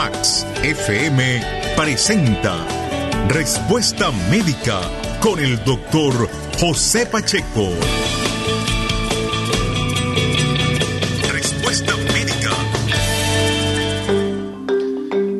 Max FM presenta Respuesta Médica con el doctor José Pacheco. Respuesta Médica.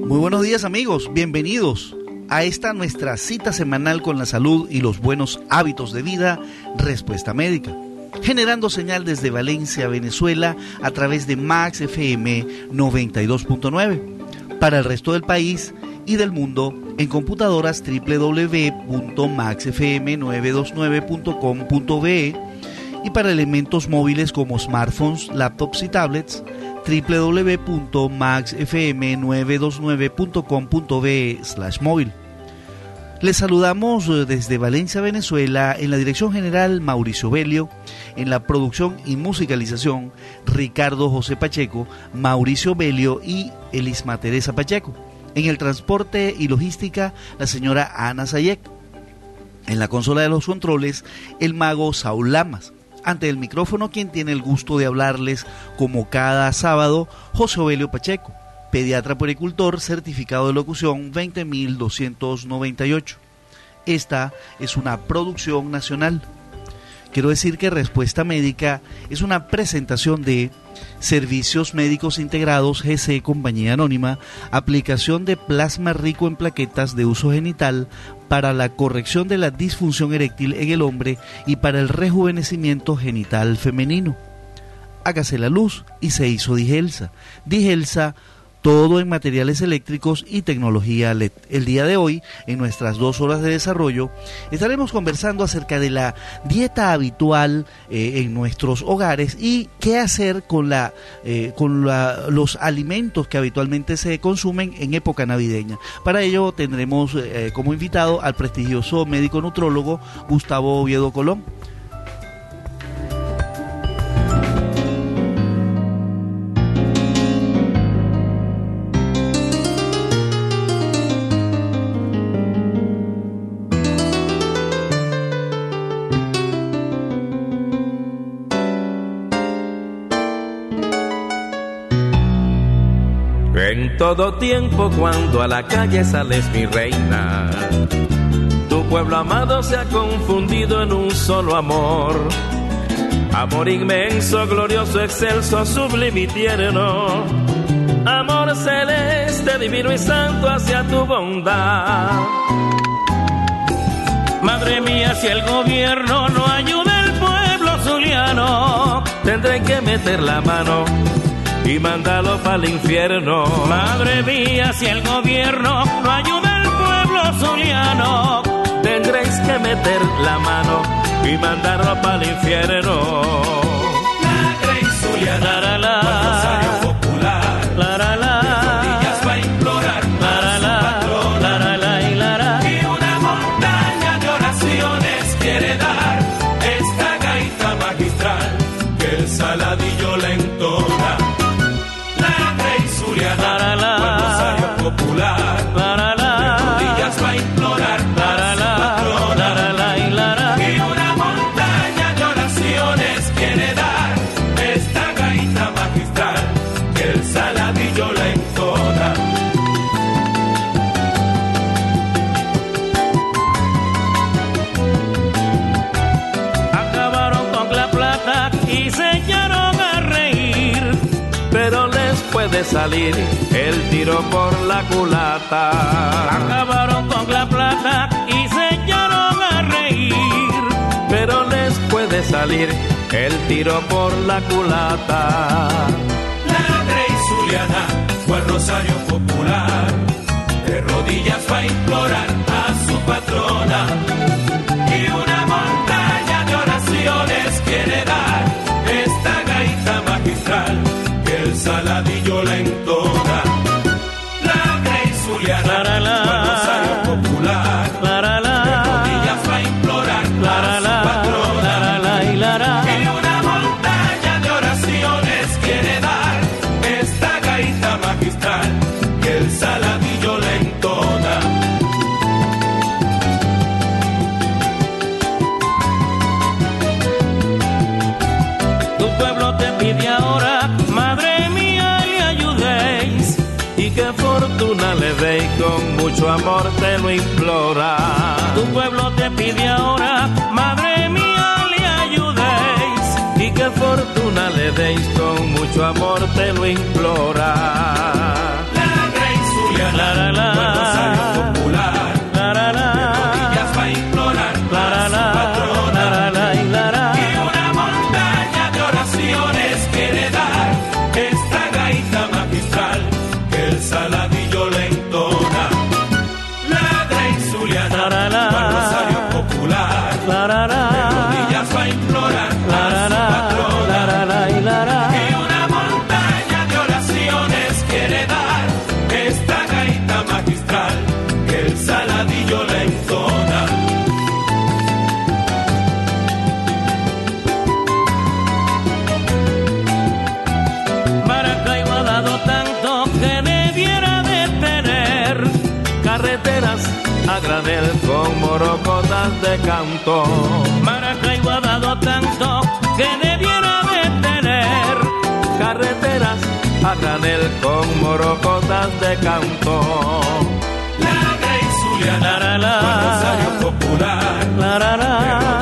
Muy buenos días amigos, bienvenidos a esta nuestra cita semanal con la salud y los buenos hábitos de vida, Respuesta Médica generando señal desde Valencia, Venezuela, a través de Max FM 92.9 para el resto del país y del mundo en computadoras www.maxfm929.com.be y para elementos móviles como smartphones, laptops y tablets www.maxfm929.com.be slash móvil. Les saludamos eh, desde Valencia, Venezuela, en la dirección general Mauricio Belio, en la producción y musicalización Ricardo José Pacheco, Mauricio Belio y Elisma Teresa Pacheco. En el transporte y logística, la señora Ana Sayek. En la consola de los controles, el mago Saúl Lamas. Ante el micrófono, quien tiene el gusto de hablarles como cada sábado, José Belio Pacheco pediatra puericultor, certificado de locución 20298. Esta es una producción nacional. Quiero decir que Respuesta Médica es una presentación de Servicios Médicos Integrados GC Compañía Anónima, aplicación de plasma rico en plaquetas de uso genital para la corrección de la disfunción eréctil en el hombre y para el rejuvenecimiento genital femenino. Hágase la luz y se hizo Digelsa. Digelsa todo en materiales eléctricos y tecnología LED. El día de hoy, en nuestras dos horas de desarrollo, estaremos conversando acerca de la dieta habitual eh, en nuestros hogares y qué hacer con, la, eh, con los alimentos que habitualmente se consumen en época navideña. Para ello tendremos eh, como invitado al prestigioso médico nutrólogo Gustavo Oviedo Colón. Todo tiempo cuando a la calle sales mi reina. Tu pueblo amado se ha confundido en un solo amor. Amor inmenso, glorioso, excelso, sublime y tierno. Amor celeste, divino y santo hacia tu bondad. Madre mía, si el gobierno no ayuda al pueblo zuliano, tendré que meter la mano y mándalo para el infierno. Madre mía, si el gobierno no ayuda al pueblo zuliano, tendréis que meter la mano y mandarlo para el infierno. La Grey Zuliana, la, la, popular, salir el tiro por la culata. Acabaron con la plata y se echaron a reír, pero les puede salir el tiro por la culata. La Grey Zuliana fue el Rosario Popular, con mucho amor te lo implora. A granel con morocotas de canto. Maracaibo ha dado tanto que debiera de tener carreteras a granel con morocotas de canto. La Grey Zuliana, La, la, la. popular, La, la, la,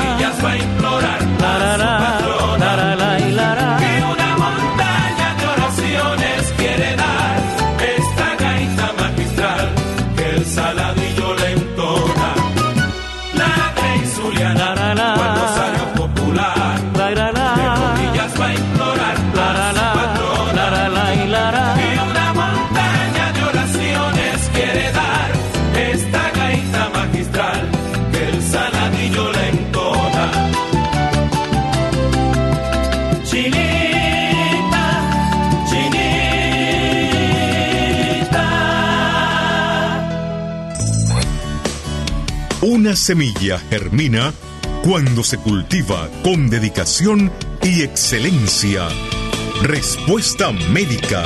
semilla germina cuando se cultiva con dedicación y excelencia. Respuesta médica.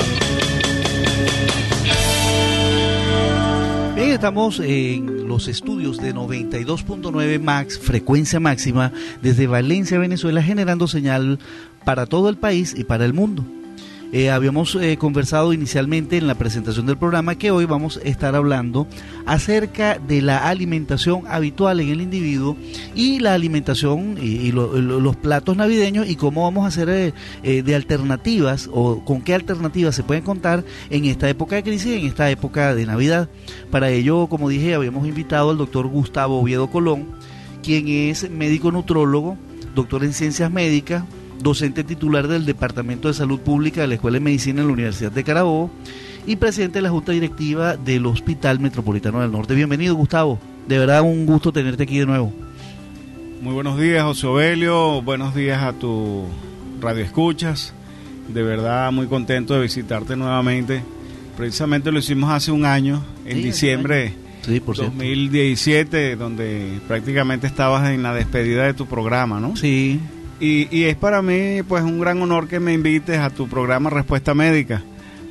Bien, estamos en los estudios de 92.9 Max, frecuencia máxima, desde Valencia, Venezuela, generando señal para todo el país y para el mundo. Eh, habíamos eh, conversado inicialmente en la presentación del programa que hoy vamos a estar hablando acerca de la alimentación habitual en el individuo y la alimentación y, y lo- lo- los platos navideños y cómo vamos a hacer eh, de alternativas o con qué alternativas se pueden contar en esta época de crisis, en esta época de Navidad. Para ello, como dije, habíamos invitado al doctor Gustavo Oviedo Colón, quien es médico nutrólogo, doctor en ciencias médicas, docente titular del Departamento de Salud Pública de la Escuela de Medicina en la Universidad de Carabobo y presidente de la Junta Directiva del Hospital Metropolitano del Norte. Bienvenido, Gustavo. De verdad, un gusto tenerte aquí de nuevo. Muy buenos días, José Obelio. Buenos días a tu radio escuchas. De verdad, muy contento de visitarte nuevamente. Precisamente lo hicimos hace un año, en Sí, diciembre Sí, por cierto. 2017, donde prácticamente estabas en la despedida de tu programa, ¿no? Sí, Y, y es para mí pues un gran honor que me invites a tu programa Respuesta Médica.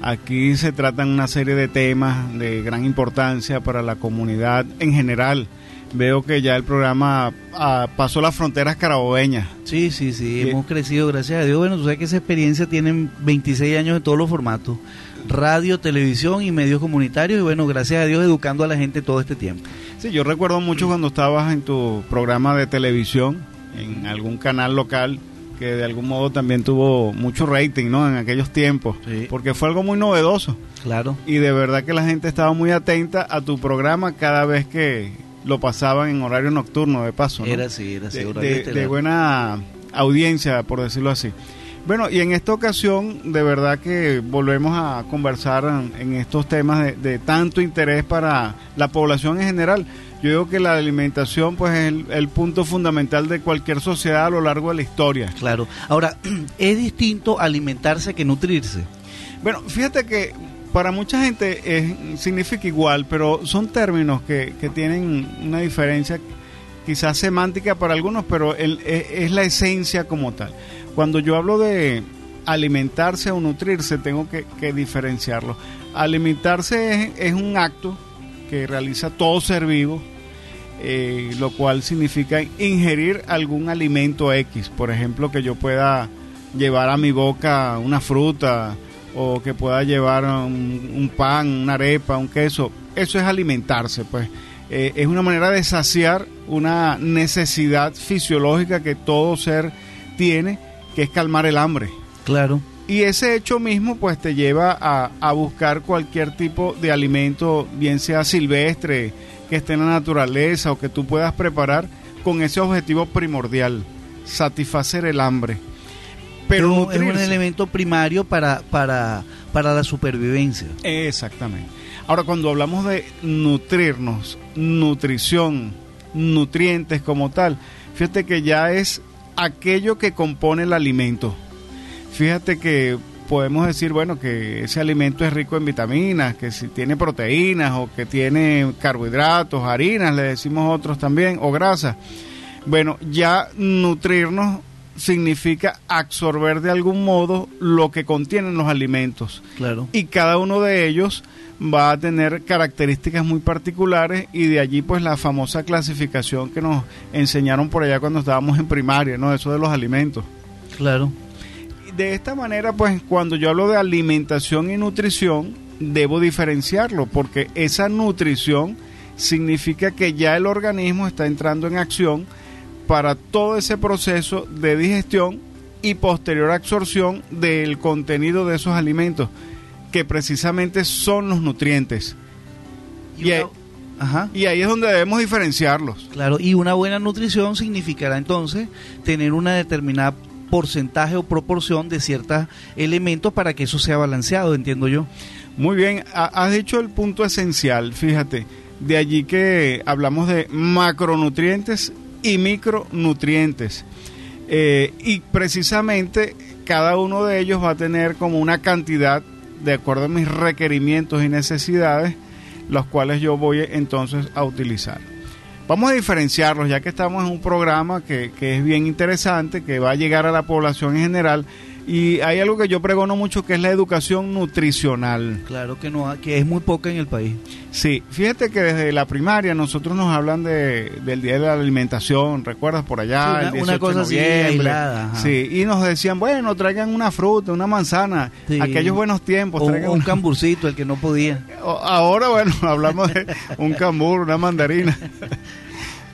Aquí se tratan una serie de temas de gran importancia para la comunidad en general. Veo que ya el programa ah, pasó las fronteras carabobeñas. sí, sí, sí. Bien. Hemos crecido, gracias a Dios. Bueno, tú sabes que esa experiencia tiene 26 años en todos los formatos. Radio, televisión y medios comunitarios. Y bueno, gracias a Dios educando a la gente todo este tiempo. Sí, yo recuerdo mucho cuando estabas en tu programa de televisión, en algún canal local, que de algún modo también tuvo mucho rating, ¿no? En aquellos tiempos. Sí. Porque fue algo muy novedoso. Claro. y de verdad que la gente estaba muy atenta a tu programa cada vez que lo pasaban en horario nocturno, de paso. ¿no? Era así, era así. de, buena audiencia, por decirlo así. Bueno, y en esta ocasión, de verdad que volvemos a conversar en, en estos temas de, de tanto interés para la población en general. Yo digo que la alimentación, pues, es el, el punto fundamental de cualquier sociedad a lo largo de la historia. Claro. Ahora, es distinto alimentarse que nutrirse. Bueno, fíjate que para mucha gente es- significa igual, pero son términos que, que tienen una diferencia quizás semántica para algunos, pero el- es, es la esencia como tal. Cuando yo hablo de alimentarse o nutrirse, tengo que, que diferenciarlo. Alimentarse es, es un acto que realiza todo ser vivo, eh, lo cual significa ingerir algún alimento X, por ejemplo, que yo pueda llevar a mi boca una fruta, o que pueda llevar un, un pan, una arepa, un queso. Eso es alimentarse, pues. Eh, es una manera de saciar una necesidad fisiológica que todo ser tiene, que es calmar el hambre. Claro. Y ese hecho mismo pues te lleva a, a buscar cualquier tipo de alimento, bien sea silvestre, que esté en la naturaleza o que tú puedas preparar con ese objetivo primordial, satisfacer el hambre. Pero es un, es un elemento primario para, para, para la supervivencia. Exactamente. Ahora, cuando hablamos de nutrirnos, nutrición, nutrientes como tal, fíjate que ya es aquello que compone el alimento. Fíjate que podemos decir, bueno, que ese alimento es rico en vitaminas, que si tiene proteínas o que tiene carbohidratos, harinas, le decimos otros también, o grasas. Bueno, ya nutrirnos significa absorber de algún modo lo que contienen los alimentos. Claro. Y cada uno de ellos va a tener características muy particulares y de allí pues la famosa clasificación que nos enseñaron por allá cuando estábamos en primaria, ¿no? Eso de los alimentos. Claro. De esta manera pues cuando yo hablo de alimentación y nutrición debo diferenciarlo porque esa nutrición significa que ya el organismo está entrando en acción para todo ese proceso de digestión y posterior absorción del contenido de esos alimentos que precisamente son los nutrientes. Y, ahí, ajá. y, ahí, es donde debemos diferenciarlos. Claro, y una buena nutrición significará entonces tener una determinada porcentaje o proporción de ciertos elementos para que eso sea balanceado, entiendo yo. Muy bien, has dicho el punto esencial, fíjate, de allí que hablamos de macronutrientes y micronutrientes. Eh, y precisamente cada uno de ellos va a tener como una cantidad de acuerdo a mis requerimientos y necesidades, los cuales yo voy entonces a utilizar. Vamos a diferenciarlos, ya que estamos en un programa que, que es bien interesante, que va a llegar a la población en general, y hay algo que yo pregono mucho que es la educación nutricional. Claro que no, que es muy poca en el país. Sí, fíjate que desde la primaria nosotros nos hablan de, del día de la alimentación, ¿recuerdas por allá? Sí, una, el 18 una cosa de así noviembre. aislada. ajá. Sí, y nos decían, bueno, traigan una fruta, una manzana, Sí. aquellos buenos tiempos. O, traigan un una- camburcito, el que no podía. Ahora, bueno, hablamos de un cambur, una mandarina.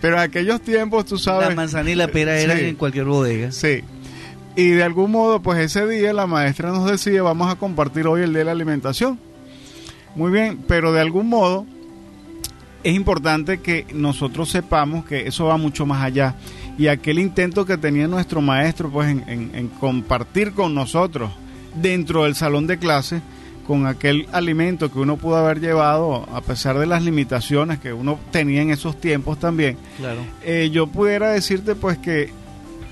Pero en aquellos tiempos, tú sabes. La manzana y la pera eran Sí. en cualquier bodega. Sí. Y de algún modo, pues ese día la maestra nos decía, vamos a compartir hoy el día de la alimentación. Muy bien, pero de algún modo es importante que nosotros sepamos que eso va mucho más allá. Y aquel intento que tenía nuestro maestro, pues en, en- en compartir con nosotros dentro del salón de clase, con aquel alimento que uno pudo haber llevado, a pesar de las limitaciones que uno tenía en esos tiempos también, Claro. eh, yo pudiera decirte pues que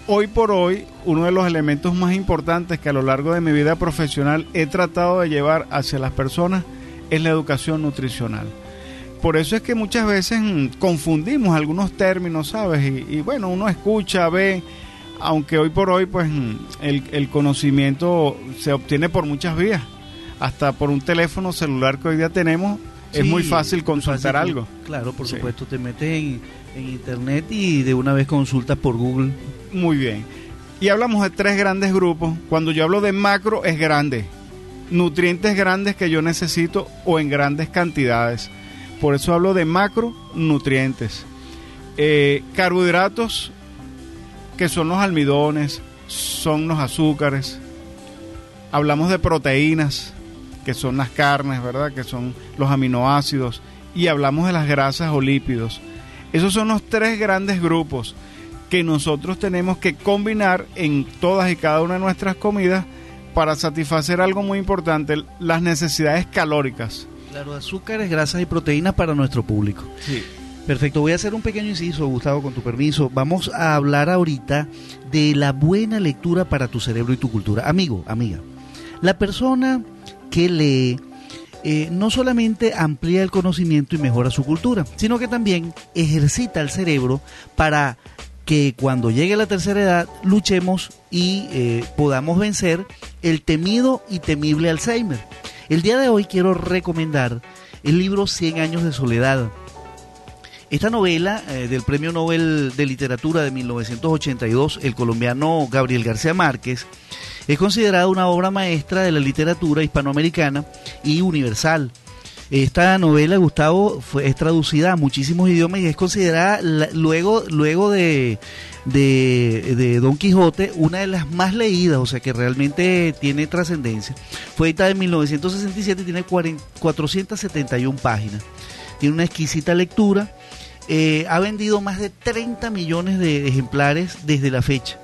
hoy por hoy uno de los elementos más importantes que a lo largo de mi vida profesional he tratado de llevar hacia las personas es la educación nutricional. Por eso es que muchas veces mm, confundimos algunos términos, ¿sabes? Y, y, bueno, uno escucha, ve, aunque hoy por hoy pues mm, el, el conocimiento se obtiene por muchas vías, hasta por un teléfono celular que hoy día tenemos, es muy fácil consultar fácil. algo. Claro, por Sí. supuesto, te metes en, en internet y de una vez consultas por Google. Muy bien. Y hablamos de tres grandes grupos. Cuando yo hablo de macro es grande. Nutrientes grandes que yo necesito o en grandes cantidades. Por eso hablo de macronutrientes. Eh, carbohidratos que son los almidones, son los azúcares. Hablamos de proteínas que son las carnes, ¿verdad? Que son los aminoácidos. Y hablamos de las grasas o lípidos. Esos son los tres grandes grupos que nosotros tenemos que combinar en todas y cada una de nuestras comidas para satisfacer algo muy importante, las necesidades calóricas. Claro, azúcares, grasas y proteínas para nuestro público. Perfecto, voy a hacer un pequeño inciso, Gustavo, con tu permiso. Vamos a hablar ahorita de la buena lectura para tu cerebro y tu cultura. Amigo, amiga, la persona que lee eh, no solamente amplía el conocimiento y mejora su cultura, sino que también ejercita el cerebro para que cuando llegue la tercera edad luchemos y eh, podamos vencer el temido y temible Alzheimer. El día de hoy quiero recomendar el libro 100 años de soledad. Esta novela eh, del Premio Nobel de Literatura de 1982, el colombiano Gabriel García Márquez, Es considerada una obra maestra de la literatura hispanoamericana y universal. Esta novela, Gustavo, fue, es traducida a muchísimos idiomas y es considerada luego, luego de, Don Quijote una de las más leídas, o sea que realmente tiene trascendencia. Fue editada en 1967 y tiene 471 páginas. Tiene una exquisita lectura. Eh, ha vendido más de 30 millones de ejemplares desde la fecha.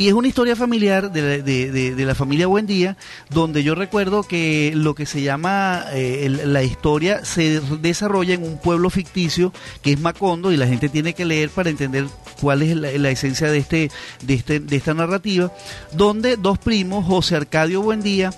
Y es una historia familiar de, de, la familia Buendía, donde yo recuerdo que lo que se llama eh, la historia se desarrolla en un pueblo ficticio que es Macondo y la gente tiene que leer para entender cuál es la, esencia de, este, de, este, de esta narrativa, donde dos primos, José Arcadio Buendía,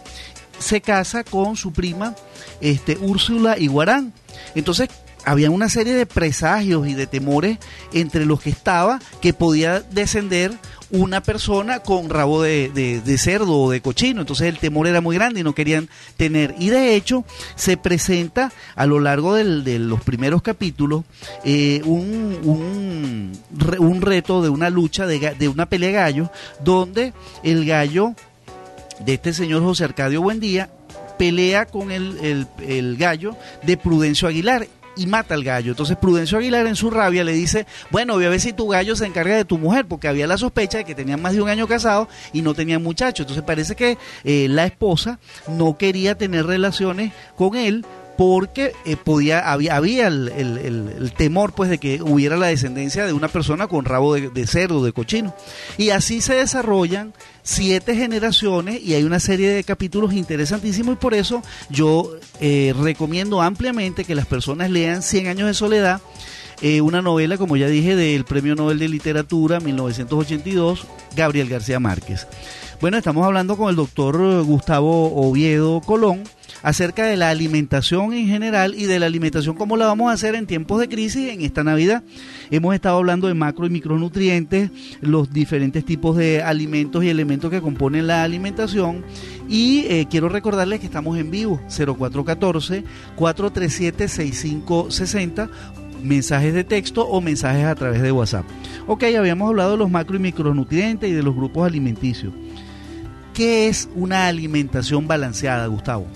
se casa con su prima este, Úrsula Iguarán. Entonces, había una serie de presagios y de temores entre los que estaba que podía descender una persona con rabo de, cerdo o de cochino. Entonces el temor era muy grande y no querían tener. Y de hecho se presenta a lo largo de los primeros capítulos eh, un, un, reto de una lucha, de, de una pelea de gallo, donde el gallo de este señor José Arcadio Buendía pelea con el, el gallo de Prudencio Aguilar y mata al gallo. Entonces Prudencio Aguilar en su rabia le dice, bueno, voy a ver si tu gallo se encarga de tu mujer, porque había la sospecha de que tenían más de un año casado y no tenían muchachos. Entonces parece que eh, la esposa no quería tener relaciones con él porque eh, podía había, había el, temor pues de que hubiera la descendencia de una persona con rabo de, de cerdo, de cochino. Y así se desarrollan siete generaciones y hay una serie de capítulos interesantísimos y por eso yo eh, recomiendo ampliamente que las personas lean Cien años de soledad, eh, una novela, como ya dije, del Premio Nobel de Literatura 1982, Gabriel García Márquez. Bueno, estamos hablando con el doctor Gustavo Oviedo Colón acerca de la alimentación en general y de la alimentación como la vamos a hacer en tiempos de crisis en esta Navidad. Hemos estado hablando de macro y micronutrientes, los diferentes tipos de alimentos y elementos que componen la alimentación y eh, quiero recordarles que estamos en vivo 0414 437 6560 mensajes de texto o mensajes a través de WhatsApp. Ok, habíamos hablado de los macro y micronutrientes y de los grupos alimenticios. ¿Qué es una alimentación balanceada, Gustavo?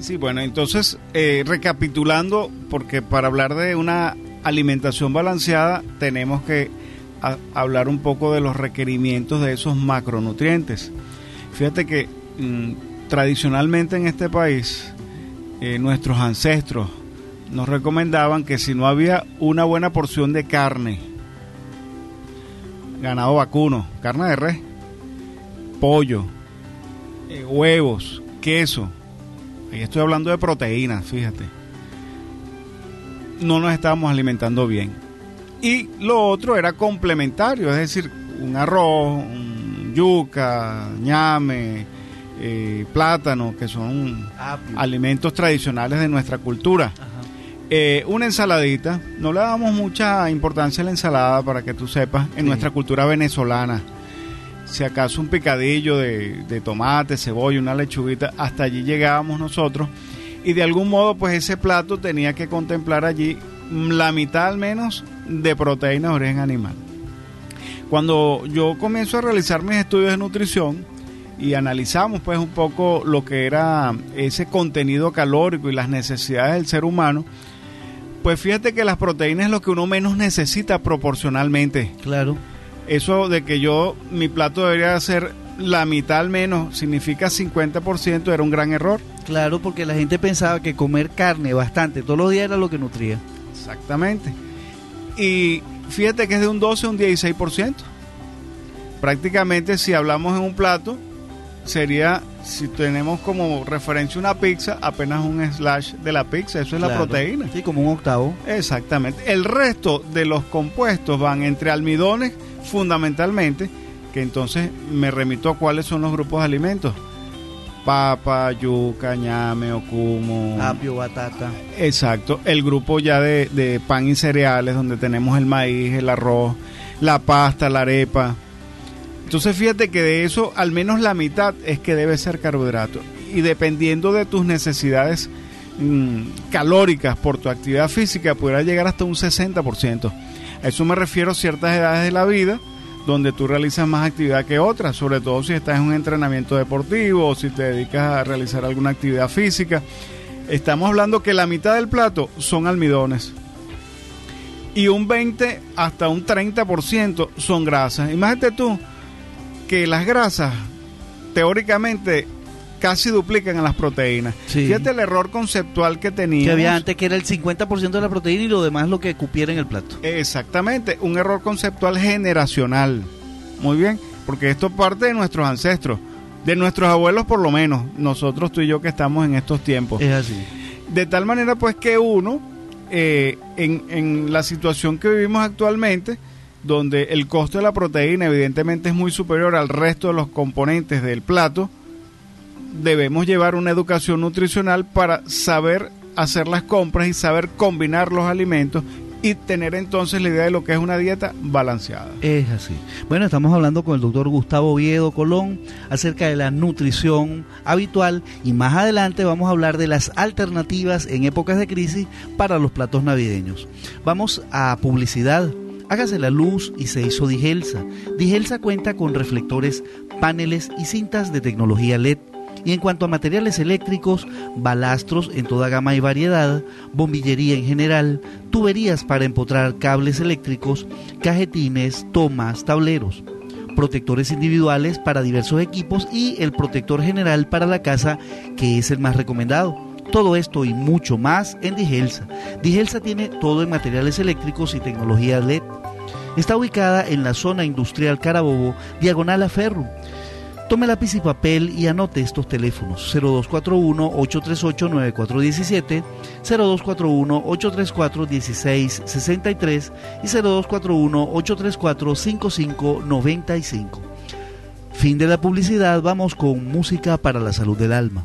Sí, bueno, entonces, eh, recapitulando, porque para hablar de una alimentación balanceada tenemos que hablar un poco de los requerimientos de esos macronutrientes. Fíjate que mm, tradicionalmente en este país, eh, nuestros ancestros nos recomendaban que si no había una buena porción de carne, ganado vacuno, carne de res, pollo, eh, huevos, queso. Ahí estoy hablando de proteínas, fíjate. No nos estábamos alimentando bien. Y lo otro era complementario, es decir, un arroz, un yuca, ñame, eh, plátano, que son alimentos tradicionales de nuestra cultura. Eh, una ensaladita, no le damos mucha importancia a la ensalada para que tú sepas, en nuestra cultura venezolana si acaso un picadillo de, tomate, cebolla, una lechuguita, hasta allí llegábamos nosotros y de algún modo pues ese plato tenía que contemplar allí la mitad al menos de proteína de origen animal. Cuando yo comienzo a realizar mis estudios de nutrición y analizamos pues un poco lo que era ese contenido calórico y las necesidades del ser humano, pues fíjate que las proteínas es lo que uno menos necesita proporcionalmente. Claro eso de que yo, mi plato debería ser la mitad al menos, significa 50%, era un gran error. Claro, porque la gente pensaba que comer carne bastante todos los días era lo que nutría. Exactamente. Y fíjate que es de un 12 a un 16%. Prácticamente si hablamos en un plato, sería, si tenemos como referencia una pizza, apenas un slash de la pizza, eso es la proteína. Sí, como un octavo. Exactamente. El resto de los compuestos van entre almidones fundamentalmente, que entonces me remito a cuáles son los grupos de alimentos. Papa, yuca, ñame, ocumo. Apio, batata. Exacto. El grupo ya de, de pan y cereales, donde tenemos el maíz, el arroz, la pasta, la arepa. Entonces fíjate que de eso al menos la mitad es que debe ser carbohidrato. Y dependiendo de tus necesidades mm, calóricas por tu actividad física, podrá llegar hasta un 60%. A eso me refiero a ciertas edades de la vida, donde tú realizas más actividad que otras, sobre todo si estás en un entrenamiento deportivo o si te dedicas a realizar alguna actividad física. Estamos hablando que la mitad del plato son almidones y un 20 hasta un 30% son grasas. Imagínate tú que las grasas teóricamente casi duplican a las proteínas. Fíjate el error conceptual que teníamos. Que había antes que era el 50% de la proteína y lo demás lo que cupiera en el plato. Exactamente, un error conceptual generacional. Muy bien, porque esto parte de nuestros ancestros, de nuestros abuelos por lo menos, nosotros tú y yo que estamos en estos tiempos. Es así. De tal manera pues que uno, eh, en, en la situación que vivimos actualmente, donde el costo de la proteína evidentemente es muy superior al resto de los componentes del plato, debemos llevar una educación nutricional para saber hacer las compras y saber combinar los alimentos y tener entonces la idea de lo que es una dieta balanceada. Es así. Bueno, estamos hablando con el doctor Gustavo Oviedo Colón acerca de la nutrición habitual y más adelante vamos a hablar de las alternativas en épocas de crisis para los platos navideños. Vamos a publicidad. Hágase la luz y se hizo Digelsa. Digelsa cuenta con reflectores, paneles y cintas de tecnología LED y en cuanto a materiales eléctricos, balastros en toda gama y variedad, bombillería en general, tuberías para empotrar cables eléctricos, cajetines, tomas, tableros protectores individuales para diversos equipos y el protector general para la casa que es el más recomendado. Todo esto y mucho más en Digelsa. Digelsa tiene todo en materiales eléctricos y tecnología LED. Está ubicada en la zona industrial Carabobo, diagonal a Ferro. Tome lápiz y papel y anote estos teléfonos 0241-838-9417, 0241-834-1663 y 0241-834-5595. Fin de la publicidad, vamos con música para la salud del alma.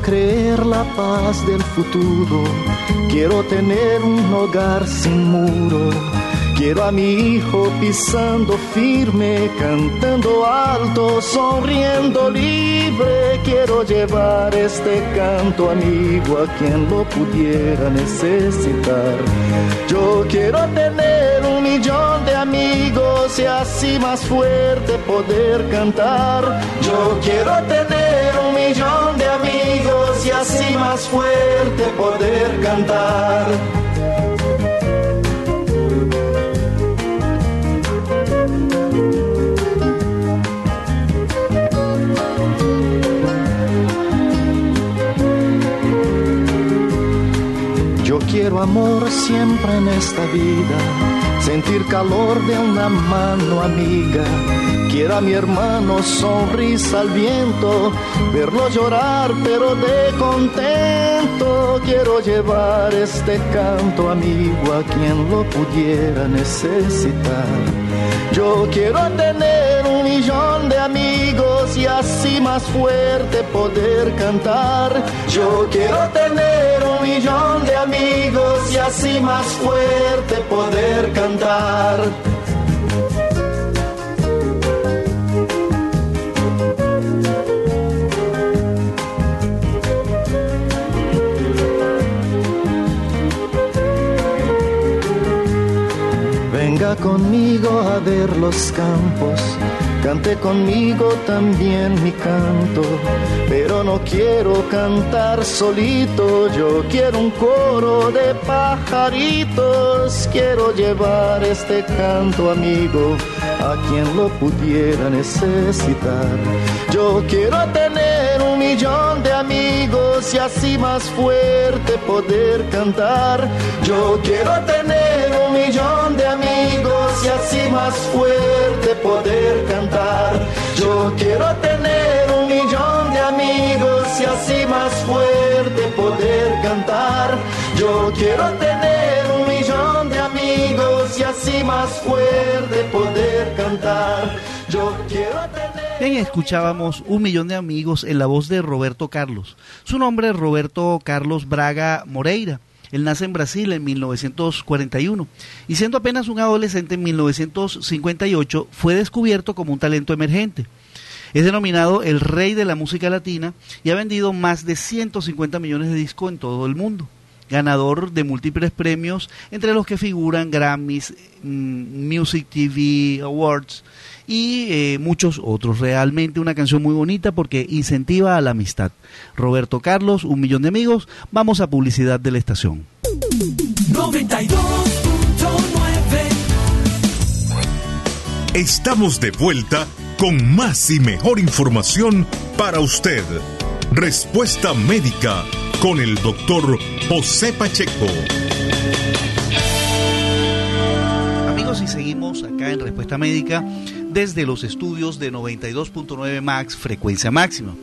Creer la paz del futuro, quiero tener un hogar sin muro Quiero a mi hijo pisando firme, cantando alto, sonriendo libre. Quiero llevar este canto amigo a quien lo pudiera necesitar. Yo quiero tener un millón de amigos y así más fuerte poder cantar. Yo quiero tener un millón de amigos y así más fuerte poder cantar. quiero amor siempre en esta vida, sentir calor de una mano amiga. Quiero a mi hermano sonrisa al viento, verlo llorar pero de contento. Quiero llevar este canto amigo a quien lo pudiera necesitar. Yo quiero tener un millón de amigos y así más fuerte poder cantar. Yo quiero tener un millón de amigos y así más fuerte poder cantar. Conmigo a ver los campos, cante conmigo también mi canto, pero no quiero cantar solito, yo quiero un coro de pajaritos, quiero llevar este canto amigo a quien lo pudiera necesitar. Yo quiero tener un millón de amigos y así más fuerte poder cantar. Yo quiero tener un millón de amigos y así más fuerte poder cantar. Yo quiero tener un millón de amigos y así más fuerte poder cantar. Yo quiero tener un millón de amigos y así más fuerte poder cantar. Yo quiero tener... Bien, escuchábamos Un Millón de Amigos en la voz de Roberto Carlos. Su nombre es Roberto Carlos Braga Moreira. Él nace en Brasil en 1941 y siendo apenas un adolescente en 1958 fue descubierto como un talento emergente. Es denominado el rey de la música latina y ha vendido más de 150 millones de discos en todo el mundo. Ganador de múltiples premios, entre los que figuran Grammys, mm, Music TV Awards y eh, muchos otros. Realmente una canción muy bonita porque incentiva a la amistad. Roberto Carlos, un millón de amigos. Vamos a publicidad de la estación. 92.9 Estamos de vuelta con más y mejor información para usted. Respuesta médica con el doctor José Pacheco. Amigos, y seguimos acá en Respuesta Médica desde los estudios de 92.9 Max, frecuencia máxima.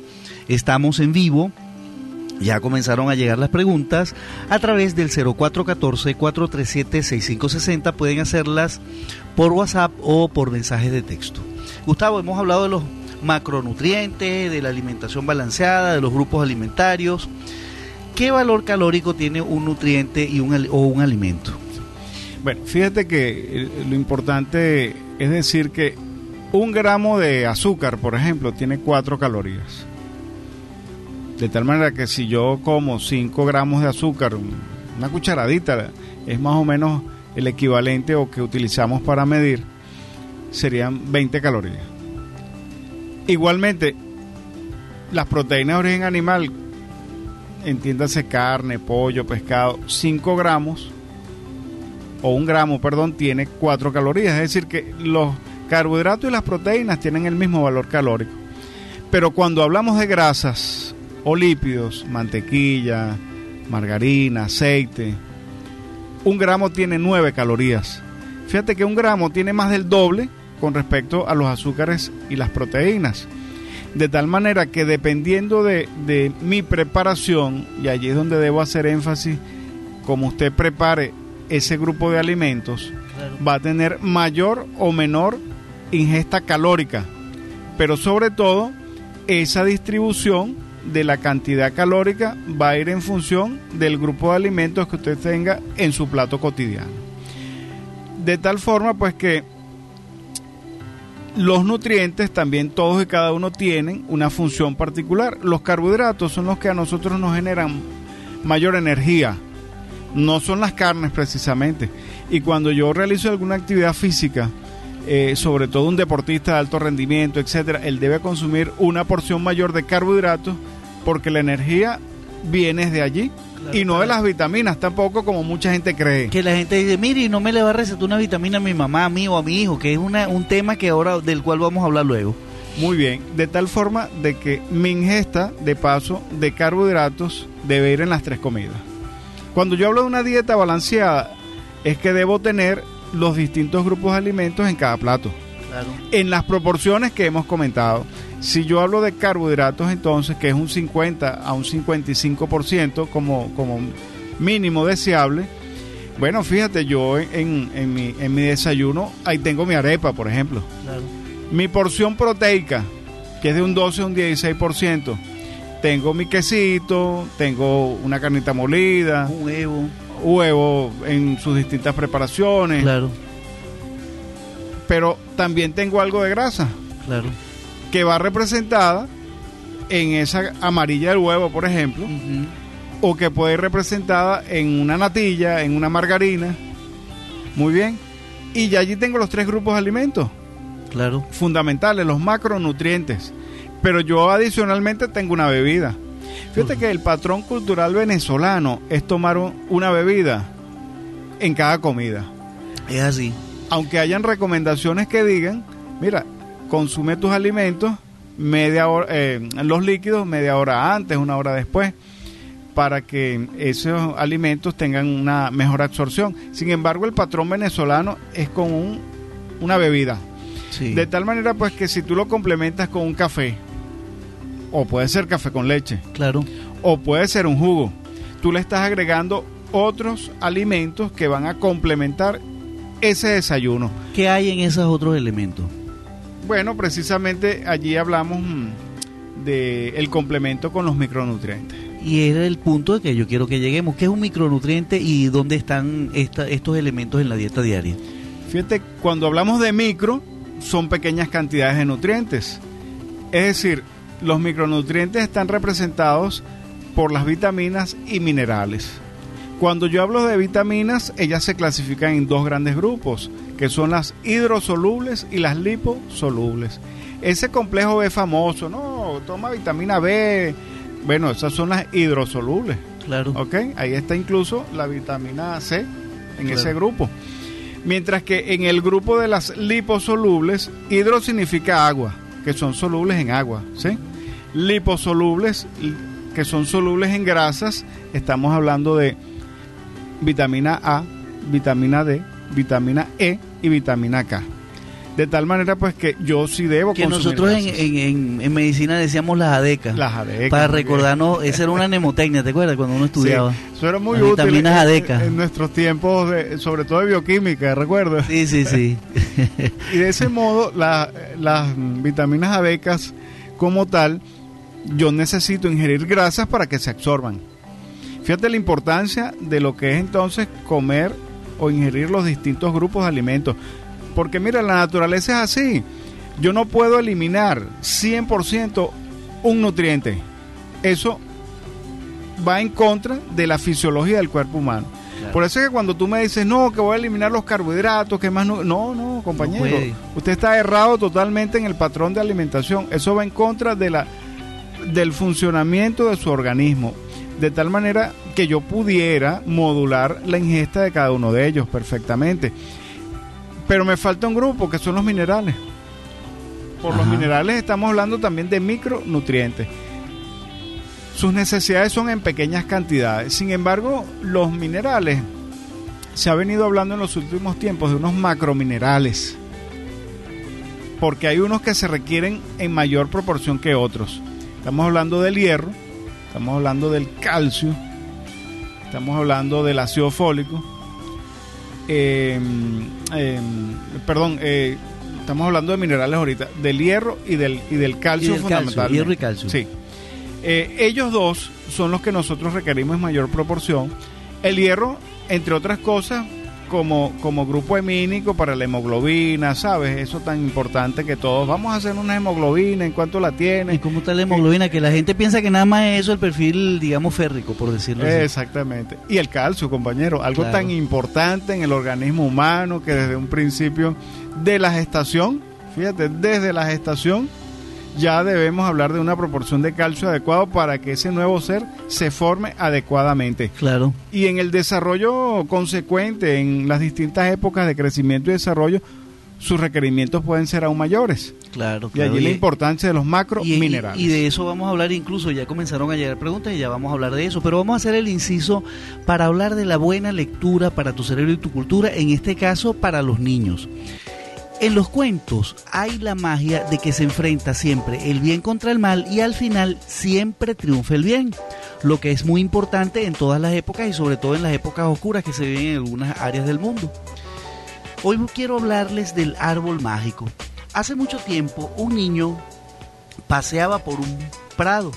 Estamos en vivo. Ya comenzaron a llegar las preguntas a través del 0414-437-6560. Pueden hacerlas por WhatsApp o por mensajes de texto. Gustavo, hemos hablado de los macronutrientes, de la alimentación balanceada, de los grupos alimentarios. ¿Qué valor calórico tiene un nutriente y un, o un alimento? Bueno, fíjate que eh, lo importante es decir que un gramo de azúcar, por ejemplo, tiene 4 calorías. De tal manera que si yo como 5 gramos de azúcar, un- una cucharadita, es más o menos el equivalente o que utilizamos para medir, serían 20 calorías. Igualmente, las proteínas de origen animal, entiéndase carne, pollo, pescado, 5 gramos o un gramo, perdón, tiene 4 calorías. Es decir, que los carbohidratos y las proteínas tienen el mismo valor calórico. Pero cuando hablamos de grasas o lípidos, mantequilla, margarina, aceite, un gramo tiene 9 calorías. Fíjate que un gramo tiene más del doble con respecto a los azúcares y las proteínas. De tal manera que dependiendo de, de mi preparación, y allí es donde debo hacer énfasis, como usted prepare ese grupo de alimentos, va a tener mayor o menor ingesta calórica. Pero sobre todo, esa distribución de la cantidad calórica va a ir en función del grupo de alimentos que usted tenga en su plato cotidiano. De tal forma pues que los nutrientes también todos y cada uno tienen una función particular. Los carbohidratos son los que a nosotros nos generan mayor energía, no son las carnes precisamente. Y cuando yo realizo alguna actividad física, eh, sobre todo un deportista de alto rendimiento, etcétera, él debe consumir una porción mayor de carbohidratos porque la energía viene de allí y no de las vitaminas tampoco como mucha gente cree. Que la gente dice, mire, y no me le va a recetar una vitamina a mi mamá, a mí o a mi hijo, que es una, un tema que ahora del cual vamos a hablar luego. Muy bien, de tal forma de que mi ingesta de paso de carbohidratos debe ir en las tres comidas. Cuando yo hablo de una dieta balanceada, es que debo tener los distintos grupos de alimentos en cada plato. Claro. En las proporciones que hemos comentado. Si yo hablo de carbohidratos, entonces, que es un 50 a un 55% como, como mínimo deseable, bueno, fíjate, yo en, en mi, en mi desayuno, ahí tengo mi arepa, por ejemplo. Claro. Mi porción proteica, que es de un 12 a un 16%. Tengo mi quesito, tengo una carnita molida, Un huevo. huevo en sus distintas preparaciones, Claro, pero también tengo algo de grasa claro. Que va representada en esa amarilla del huevo, por ejemplo, o que puede ir representada en una natilla, en una margarina. Muy bien. Y ya allí tengo los tres grupos de alimentos Claro. fundamentales, los macronutrientes. Pero yo adicionalmente tengo una bebida. Fíjate que el patrón cultural venezolano es tomar un- una bebida en cada comida. Es así. Aunque hayan recomendaciones que digan, mira, consume tus alimentos media hora, eh, los líquidos media hora antes, una hora después, para que esos alimentos tengan una mejor absorción. Sin embargo, el patrón venezolano es con un- una bebida. Sí. De tal manera pues que si tú lo complementas con un café, o puede ser café con leche, Claro. o puede ser un jugo, tú le estás agregando otros alimentos que van a complementar ese desayuno. ¿Qué hay en esos otros elementos? Bueno, precisamente allí hablamos mm, de el complemento con los micronutrientes. Y era el punto que yo quiero que lleguemos. ¿Qué es un micronutriente y dónde están esta- estos elementos en la dieta diaria? Fíjate, cuando hablamos de micro, son pequeñas cantidades de nutrientes. Es decir, los micronutrientes están representados por las vitaminas y minerales. Cuando yo hablo de vitaminas, ellas se clasifican en dos grandes grupos, que son las hidrosolubles y las liposolubles. Ese complejo B famoso, no, toma vitamina B. Bueno, esas son las hidrosolubles. Claro. ¿Ok? Ahí está incluso la vitamina C en Claro. ese grupo. Mientras que en el grupo de las liposolubles, hidro significa agua, que son solubles en agua, ¿sí? Liposolubles, que son solubles en grasas, estamos hablando de vitamina A, vitamina D, vitamina E y vitamina K. De tal manera pues que yo sí debo Que consumir nosotros en, en- en- medicina decíamos las adecas. Las adecas, Para recordarnos, esa era una mnemotecnia, ¿te acuerdas? Cuando uno estudiaba. Sí, eso era muy Las útil vitaminas en, ADECA. en nuestros tiempos, de- sobre todo de bioquímica, ¿recuerdas? Sí, sí, sí. Y de ese modo, la- las vitaminas ADECAS como tal, yo necesito ingerir grasas para que se absorban. Fíjate la importancia de lo que es entonces comer o ingerir los distintos grupos de alimentos. Porque mira, la naturaleza es así. Yo no puedo eliminar 100% un nutriente. Eso va en contra de la fisiología del cuerpo humano. Claro. Por eso es que cuando tú me dices, no, que voy a eliminar los carbohidratos, que más no... No, no, compañero. Usted está errado totalmente en el patrón de alimentación. Eso va en contra de la, del funcionamiento de su organismo. De tal manera que yo pudiera modular la ingesta de cada uno de ellos perfectamente. Pero me falta un grupo que son los minerales. Por los minerales estamos hablando también de micronutrientes. Sus necesidades son en pequeñas cantidades. Sin embargo, los minerales, se ha venido hablando en los últimos tiempos de unos macrominerales. Porque hay unos que se requieren en mayor proporción que otros. Estamos hablando del hierro, estamos hablando del calcio, estamos hablando del ácido fólico, eh, eh, perdón, eh, estamos hablando de minerales ahorita, del hierro y del, y del calcio Y del calcio, fundamentalmente. hierro y calcio. Sí. Eh, ellos dos son los que nosotros requerimos en mayor proporción. El hierro, entre otras cosas, como, como grupo hemínico para la hemoglobina, ¿sabes? Eso tan importante que todos vamos a hacer una hemoglobina, ¿en cuánto la ¿Y tiene? cómo está la hemoglobina? Que la gente piensa que nada más es eso el perfil, digamos, férrico, por decirlo así. Exactamente. Y el calcio, compañero, algo Claro. tan importante en el organismo humano que desde un principio de la gestación, fíjate, desde la gestación ya debemos hablar de una proporción de calcio adecuado para que ese nuevo ser se forme adecuadamente. Claro. Y en el desarrollo consecuente, en las distintas épocas de crecimiento y desarrollo, sus requerimientos pueden ser aún mayores. Claro, Y allí la importancia de los macro y, y de eso vamos a hablar incluso, ya comenzaron a llegar preguntas y ya vamos a hablar de eso, pero vamos a hacer el inciso para hablar de la buena lectura para tu cerebro y tu cultura, en este caso para los niños. En los cuentos hay la magia de que se enfrenta siempre el bien contra el mal y al final siempre triunfa el bien, lo que es muy importante en todas las épocas y sobre todo en las épocas oscuras que se viven en algunas áreas del mundo. Hoy quiero hablarles del árbol mágico. Hace mucho tiempo un niño paseaba por un prado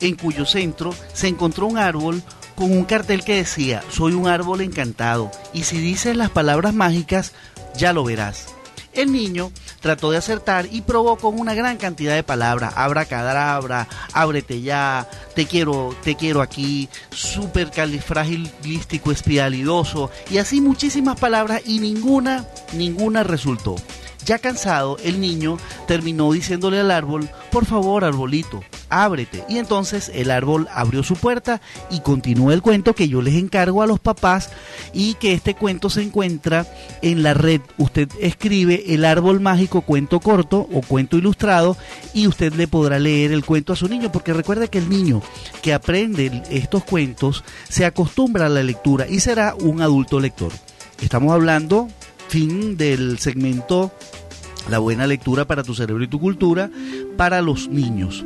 en cuyo centro se encontró un árbol con un cartel que decía, soy un árbol encantado y si dices las palabras mágicas, ya lo verás. El niño trató de acertar y probó con una gran cantidad de palabras, abracadabra, ábrete ya, te quiero, te quiero aquí, supercalifragilístico espialidoso y así muchísimas palabras y ninguna, ninguna resultó. Ya cansado, el niño terminó diciéndole al árbol, por favor arbolito, ábrete. Y entonces el árbol abrió su puerta y continúa el cuento que yo les encargo a los papás y que este cuento se encuentra en la red. Usted escribe el árbol mágico cuento corto o cuento ilustrado y usted le podrá leer el cuento a su niño porque recuerda que el niño que aprende estos cuentos se acostumbra a la lectura y será un adulto lector. Estamos hablando fin del segmento La buena lectura para tu cerebro y tu cultura para los niños.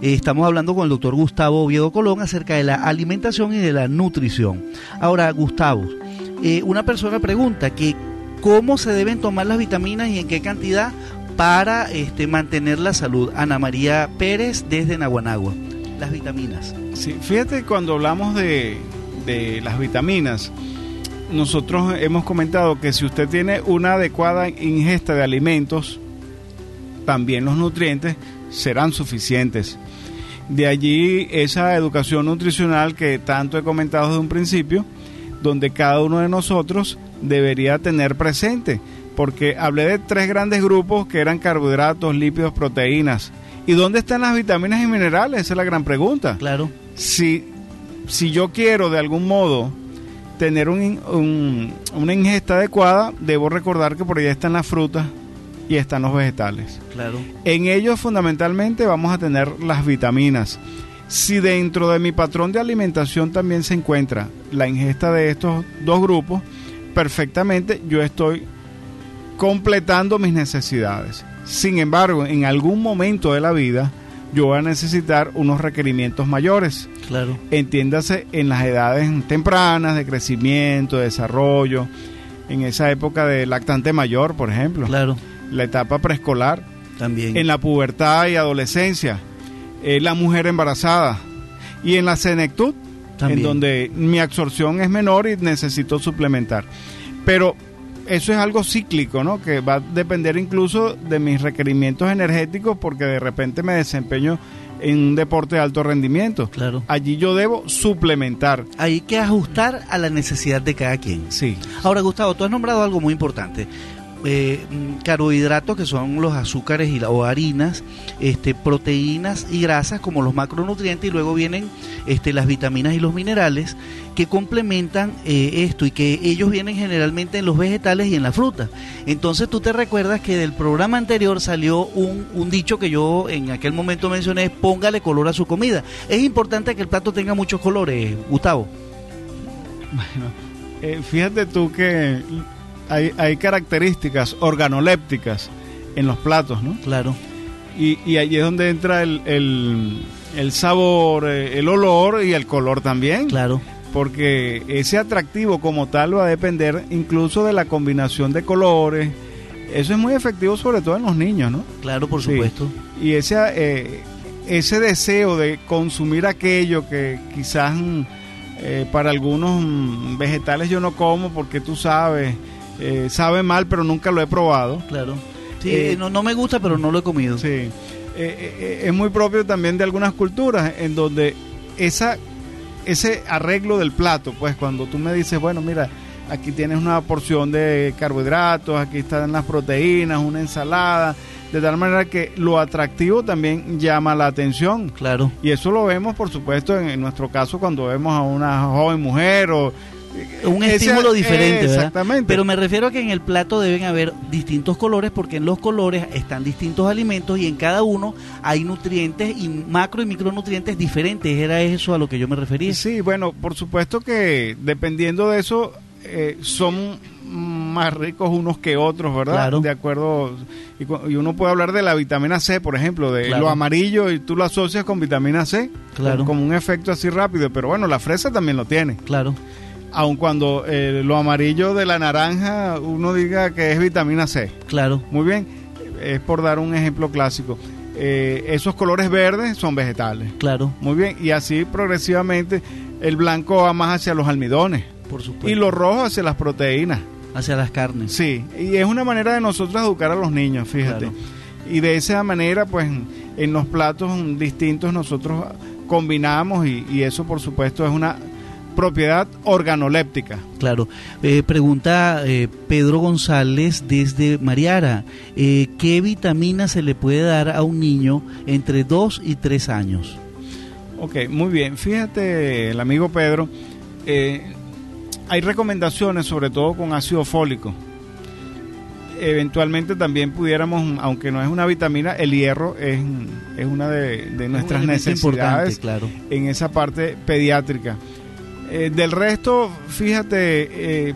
Eh, Estamos hablando con el doctor Gustavo Oviedo Colón acerca de la alimentación y de la nutrición. Ahora, Gustavo, eh, una persona pregunta que cómo se deben tomar las vitaminas y en qué cantidad para este, mantener la salud. Ana María Pérez desde Naguanagua. Las vitaminas. Sí, fíjate cuando hablamos de, de las vitaminas, nosotros hemos comentado que si usted tiene una adecuada ingesta de alimentos, también los nutrientes serán suficientes. De allí esa educación nutricional que tanto he comentado desde un principio, donde cada uno de nosotros debería tener presente, porque hablé de tres grandes grupos que eran carbohidratos, lípidos, proteínas. ¿Y dónde están las vitaminas y minerales? Esa es la gran pregunta Claro, si, si yo quiero de algún modo tener un una ingesta adecuada, debo recordar que por allá están las frutas y están los vegetales. claro. En ellos fundamentalmente vamos a tener las vitaminas. Si dentro de mi patrón de alimentación también se encuentra la ingesta de estos dos grupos, perfectamente yo estoy completando mis necesidades. Sin embargo, en algún momento de la vida yo voy a necesitar unos requerimientos mayores. Claro, Entiéndase en las edades tempranas de crecimiento, de desarrollo, en esa época de lactante mayor, por ejemplo, claro, la etapa preescolar, también. en la pubertad y adolescencia, eh, la mujer embarazada y en la senectud, También. en donde mi absorción es menor y necesito suplementar. Pero eso es algo cíclico, ¿no? Que va a depender incluso de mis requerimientos energéticos porque de repente me desempeño en un deporte de alto rendimiento. Claro. Allí yo debo suplementar. Hay que ajustar a la necesidad de cada quien. Sí. Ahora, Gustavo, tú has nombrado algo muy importante. Eh, mm, carbohidratos que son los azúcares y la, o harinas, este, proteínas y grasas como los macronutrientes y luego vienen este, las vitaminas y los minerales que complementan eh, esto y que ellos vienen generalmente en los vegetales y en la fruta. Entonces tú te recuerdas que del programa anterior salió un, dicho que yo en aquel momento mencioné, póngale color a su comida. Es importante que el plato tenga muchos colores, Gustavo. Eh, fíjate tú que hay, hay características organolépticas en los platos, ¿no? Claro, Y, y allí es donde entra el, el, el sabor, eh, el olor y el color también. claro, Porque ese atractivo como tal va a depender incluso de la combinación de colores. Eso es muy efectivo sobre todo en los niños, ¿no? claro, por Sí. supuesto. Y ese, eh, ese deseo de consumir aquello que quizás mm, eh, para algunos mm, vegetales yo no como porque tú sabes, eh, sabe mal pero nunca lo he probado. Claro. Sí, Eh, no, no me gusta, pero no lo he comido. Sí. Eh, eh, es muy propio también de algunas culturas en donde esa ese arreglo del plato, pues cuando tú me dices, bueno, mira, aquí tienes una porción de carbohidratos, aquí están las proteínas, una ensalada, de tal manera que lo atractivo también llama la atención. Claro, Y eso lo vemos, por supuesto, en, en nuestro caso cuando vemos a una joven mujer o un Ese- estímulo diferente. Exactamente. Pero me refiero a que en el plato deben haber distintos colores porque en los colores están distintos alimentos y en cada uno hay nutrientes y macro y micronutrientes diferentes. Era eso a lo que yo me refería. Sí, bueno, por supuesto que dependiendo de eso eh, son más ricos unos que otros, ¿verdad? Claro. De acuerdo. Y, y uno puede hablar de la vitamina C, por ejemplo, de Claro. lo amarillo y tú lo asocias con vitamina C, Claro. como un efecto así rápido. Pero bueno, la fresa también lo tiene. Claro, Aun cuando eh, lo amarillo de la naranja uno diga que es vitamina C. claro, Muy bien, es por dar un ejemplo clásico. Eh, esos colores verdes son vegetales. claro, Muy bien, y así progresivamente el blanco va más hacia los almidones por supuesto. y lo rojo hacia las proteínas. hacia las carnes. Sí, y es una manera de nosotros educar a los niños, fíjate. Claro. Y de esa manera, pues en los platos distintos nosotros combinamos y, y eso por supuesto es una propiedad organoléptica. Claro. Eh, pregunta eh, Pedro González desde Mariara. eh, ¿Qué vitamina se le puede dar a un niño entre 2 y 3 años? Ok, muy bien. Fíjate, el amigo Pedro, hay recomendaciones sobre todo con ácido fólico. Eventualmente también pudiéramos, aunque no es una vitamina, el hierro es, es una de, de nuestras elemento necesidades claro. en esa parte pediátrica. Eh, del resto, fíjate, eh,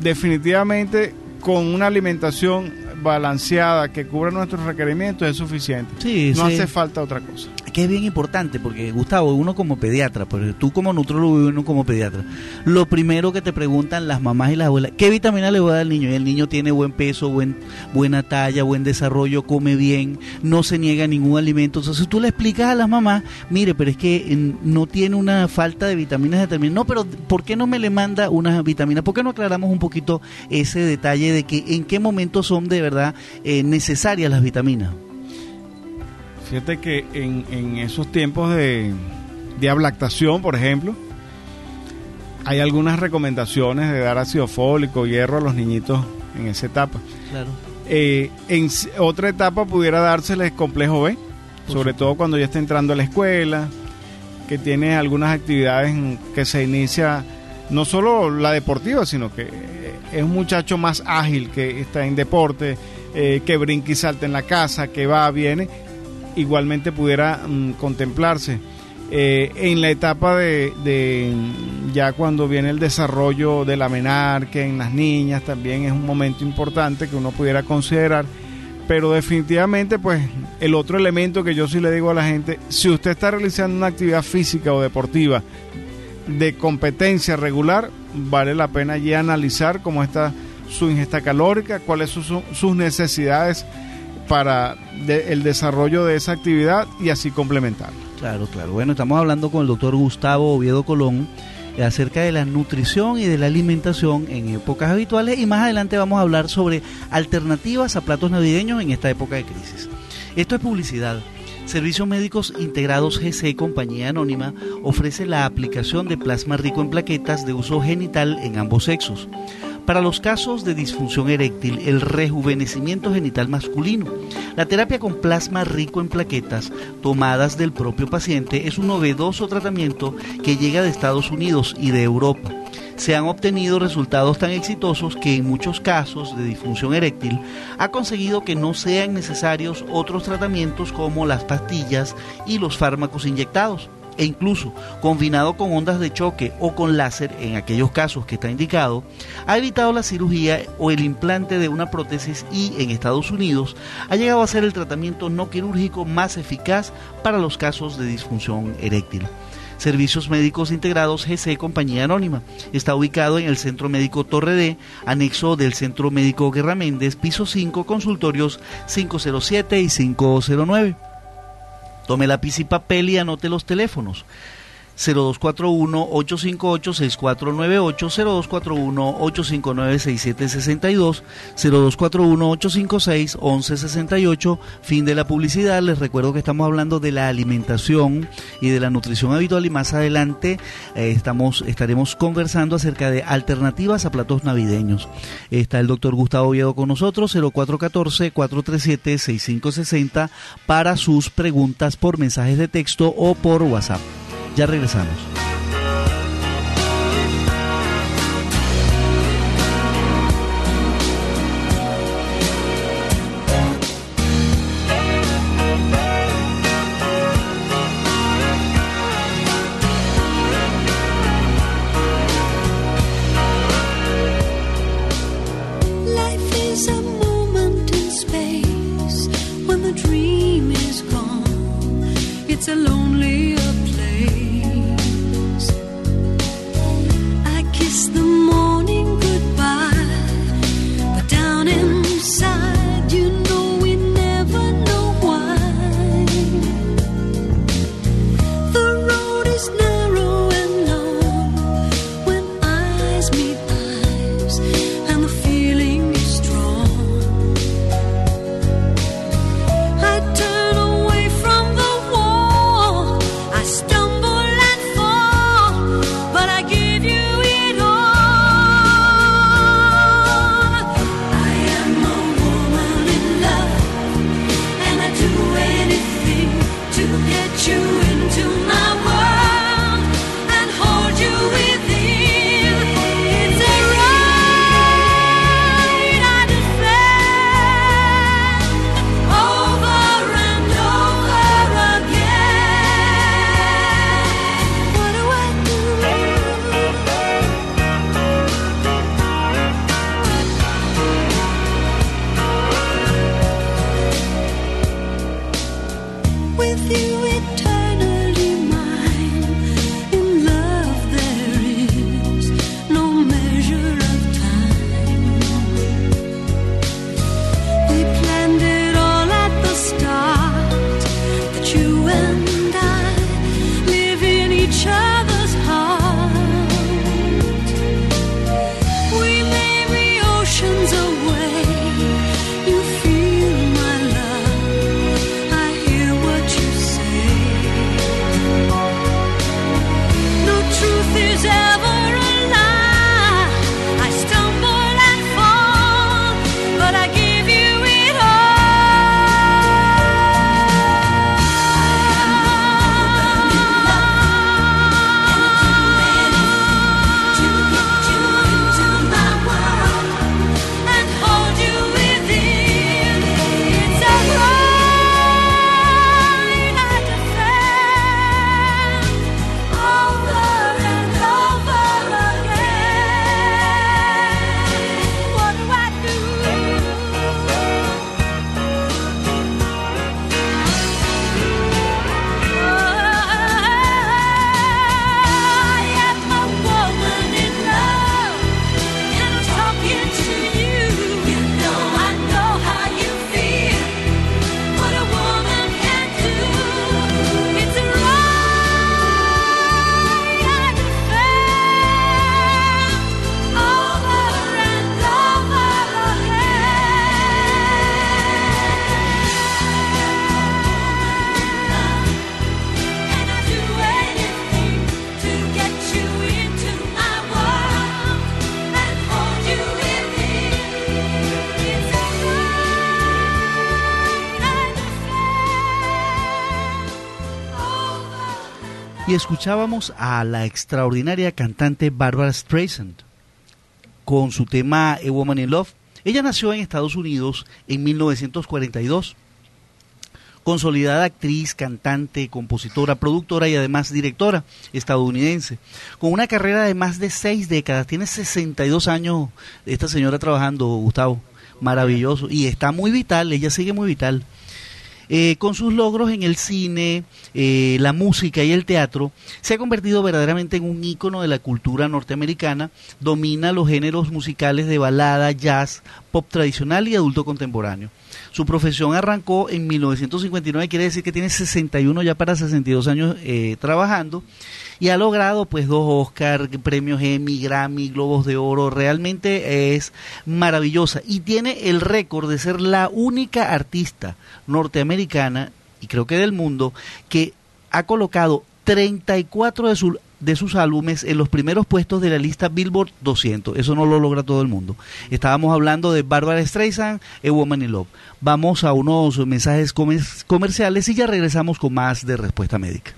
definitivamente con una alimentación balanceada que cubra nuestros requerimientos es suficiente. Sí, no sí. hace falta otra cosa. Es bien importante, porque Gustavo, uno como pediatra, pero tú como nutrólogo y uno como pediatra, lo primero que te preguntan las mamás y las abuelas, ¿qué vitamina le voy a dar al niño? Y el niño tiene buen peso, buen, buena talla, buen desarrollo, come bien, no se niega a ningún alimento. Entonces tú le explicas a las mamás, mire, pero es que no tiene una falta de vitaminas determinadas. No, pero ¿por qué no me le manda unas vitaminas? ¿Por qué no aclaramos un poquito ese detalle de que en qué momento son de verdad eh, necesarias las vitaminas? Fíjate que en, en esos tiempos de, de ablactación, por ejemplo, hay algunas recomendaciones de dar ácido fólico, hierro a los niñitos en esa etapa. Claro. Eh, en otra etapa pudiera dárseles complejo B, sobre todo cuando ya está entrando a la escuela, que tiene algunas actividades en que se inicia no solo la deportiva, sino que eh, es un muchacho más ágil que está en deporte, eh, que brinca y salta en la casa, que va, viene, igualmente pudiera mm, contemplarse. Eh, en la etapa de, ya cuando viene el desarrollo de la menarque en las niñas también es un momento importante que uno pudiera considerar pero definitivamente pues el otro elemento que yo sí le digo a la gente si usted está realizando una actividad física o deportiva de competencia regular vale la pena ya analizar cómo está su ingesta calórica cuáles son su- sus necesidades para de- el desarrollo de esa actividad y así complementarla Claro, claro. Bueno, estamos hablando con el doctor Gustavo Oviedo Colón eh, acerca de la nutrición y de la alimentación en épocas habituales y más adelante vamos a hablar sobre alternativas a platos navideños en esta época de crisis. Esto es publicidad. Servicios Médicos Integrados GC, compañía anónima, ofrece la aplicación de plasma rico en plaquetas de uso genital en ambos sexos. Para los casos de disfunción eréctil, el rejuvenecimiento genital masculino, la terapia con plasma rico en plaquetas tomadas del propio paciente es un novedoso tratamiento que llega de Estados Unidos y de Europa. Se han obtenido resultados tan exitosos que en muchos casos de disfunción eréctil ha conseguido que no sean necesarios otros tratamientos como las pastillas y los fármacos inyectados e incluso combinado con ondas de choque o con láser en aquellos casos que está indicado, ha evitado la cirugía o el implante de una prótesis y en Estados Unidos ha llegado a ser el tratamiento no quirúrgico más eficaz para los casos de disfunción eréctil. Servicios Médicos Integrados GC Compañía Anónima. Está ubicado en el Centro Médico Torre D, anexo del Centro Médico Guerra Méndez, piso 5, consultorios 507 y 509. Tome lápiz y papel y anote los teléfonos. 0241-858-6498, 0241-859-6762, 0241-856-1168. Fin de la publicidad. Les recuerdo que estamos hablando de la alimentación y de la nutrición habitual y más adelante eh, estamos, estaremos conversando acerca de alternativas a platos navideños. Está el doctor Gustavo Oviedo con nosotros, 0414-437-6560 para sus preguntas por mensajes de texto o por WhatsApp. Ya regresamos. Escuchábamos a la extraordinaria cantante Barbara Streisand con su tema A Woman in Love. Ella nació en Estados Unidos en 1942 consolidada actriz, cantante, compositora, productora y además directora estadounidense, con una carrera de más de seis décadas. Tiene 62 años esta señora trabajando, Gustavo. Maravilloso. Y está muy vital, ella sigue muy vital. Eh, con sus logros en el cine, eh, la música y el teatro, se ha convertido verdaderamente en un ícono de la cultura norteamericana, domina los géneros musicales de balada, jazz, pop tradicional y adulto contemporáneo. Su profesión arrancó en 1959, quiere decir que tiene 61 ya para 62 años eh, trabajando. Y ha logrado pues dos Oscar, premios Emmy, Grammy, Globos de Oro, realmente es maravillosa. Y tiene el récord de ser la única artista norteamericana y creo que del mundo que ha colocado 34 de, sus de sus álbumes en los primeros puestos de la lista Billboard 200. Eso no lo logra todo el mundo. Estábamos hablando de Barbara Streisand, A Woman in Love. Vamos a unos mensajes comerciales y ya regresamos con más de Respuesta Médica.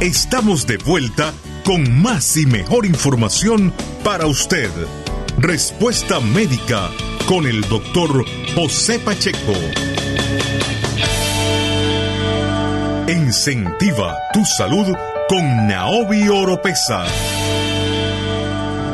Estamos de vuelta con más y mejor información para usted. Respuesta Médica con el doctor José Pacheco. Incentiva tu salud con Naomi Oropesa.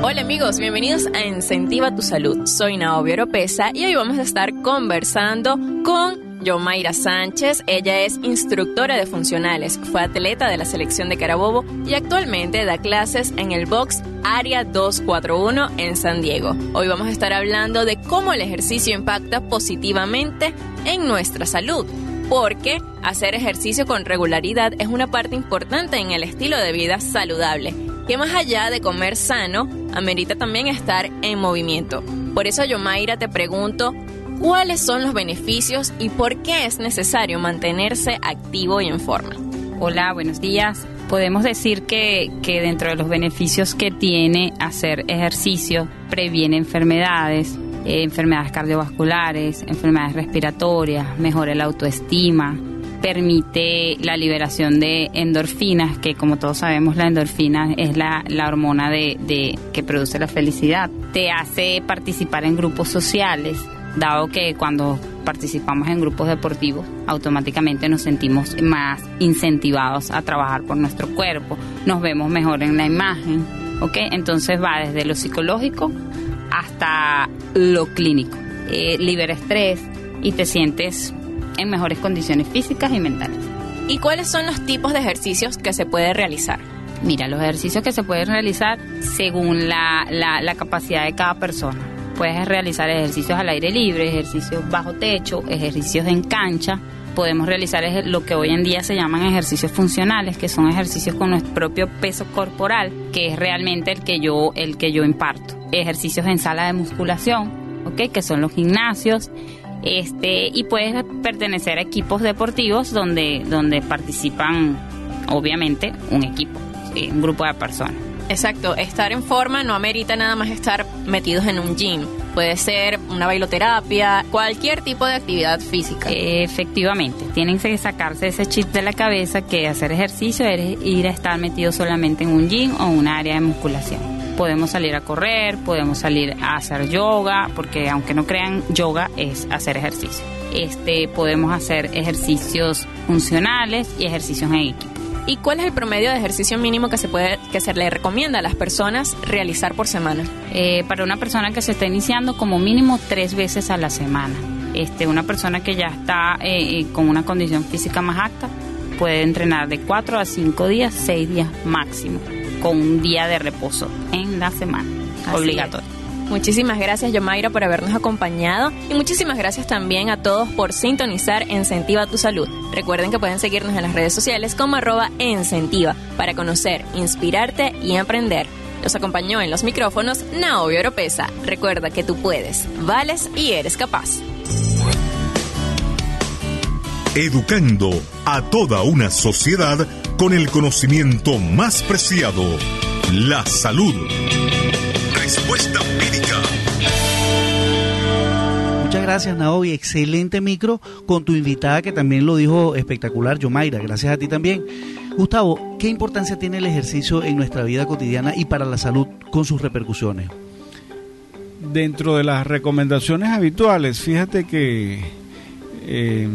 Hola amigos, bienvenidos a Incentiva tu Salud. Soy Naomi Oropesa y hoy vamos a estar conversando con Yomaira Sánchez. Ella es instructora de funcionales, fue atleta de la selección de Carabobo y actualmente da clases en el box Área 241 en San Diego. Hoy vamos a estar hablando de cómo el ejercicio impacta positivamente en nuestra salud porque hacer ejercicio con regularidad es una parte importante en el estilo de vida saludable, que más allá de comer sano, amerita también estar en movimiento. Por eso, Yomaira, te pregunto, ¿cuáles son los beneficios y por qué es necesario mantenerse activo y en forma? Hola, buenos días. Podemos decir que, que dentro de los beneficios que tiene hacer ejercicio, previene enfermedades, eh, enfermedades cardiovasculares, enfermedades respiratorias, mejora la autoestima, permite la liberación de endorfinas, que como todos sabemos la endorfina es la, hormona de, que produce la felicidad. Te hace participar en grupos sociales, dado que cuando participamos en grupos deportivos automáticamente nos sentimos más incentivados a trabajar por nuestro cuerpo, nos vemos mejor en la imagen, ¿ok? Entonces va desde lo psicológico hasta lo clínico. Eh, libera estrés y te sientes en mejores condiciones físicas y mentales. ¿Y cuáles son los tipos de ejercicios que se puede realizar? Mira, los ejercicios que se pueden realizar según la, la capacidad de cada persona. Puedes realizar ejercicios al aire libre, ejercicios bajo techo, ejercicios en cancha, podemos realizar lo que hoy en día se llaman ejercicios funcionales, que son ejercicios con nuestro propio peso corporal, que es realmente el que yo, el que yo imparto. Ejercicios en sala de musculación, ¿ok? que son los gimnasios, este, y puedes pertenecer a equipos deportivos donde, donde participan, obviamente, un equipo, un grupo de personas. Exacto, estar en forma no amerita nada más estar metidos en un gym. Puede ser una bailoterapia, cualquier tipo de actividad física. Efectivamente, tienen que sacarse ese chip de la cabeza que hacer ejercicio es ir a estar metido solamente en un gym o un área de musculación. Podemos salir a correr, podemos salir a hacer yoga, porque aunque no crean, yoga es hacer ejercicio. Este, podemos hacer ejercicios funcionales y ejercicios en equipo. ¿Y cuál es el promedio de ejercicio mínimo que se puede que se le recomienda a las personas realizar por semana? Eh, para una persona que se está iniciando, como mínimo tres veces a la semana. Este, una persona que ya está eh, eh, con una condición física más alta puede entrenar de cuatro a cinco días, seis días máximo, con un día de reposo en la semana, obligatorio. Muchísimas gracias, Yomaira, por habernos acompañado y muchísimas gracias también a todos por sintonizar Incentiva tu Salud. Recuerden que pueden seguirnos en las redes sociales como arroba Incentiva para conocer, inspirarte y aprender. Los acompañó en los micrófonos Naomi Oropesa. Recuerda que tú puedes, vales y eres capaz. Educando a toda una sociedad con el conocimiento más preciado, la salud. Respuesta médica. Muchas gracias, Naomi. Excelente micro con tu invitada que también lo dijo espectacular, Yomaira. Gracias a ti también. Gustavo, ¿qué importancia tiene el ejercicio en nuestra vida cotidiana y para la salud con sus repercusiones? Dentro de las recomendaciones habituales, fíjate que eh,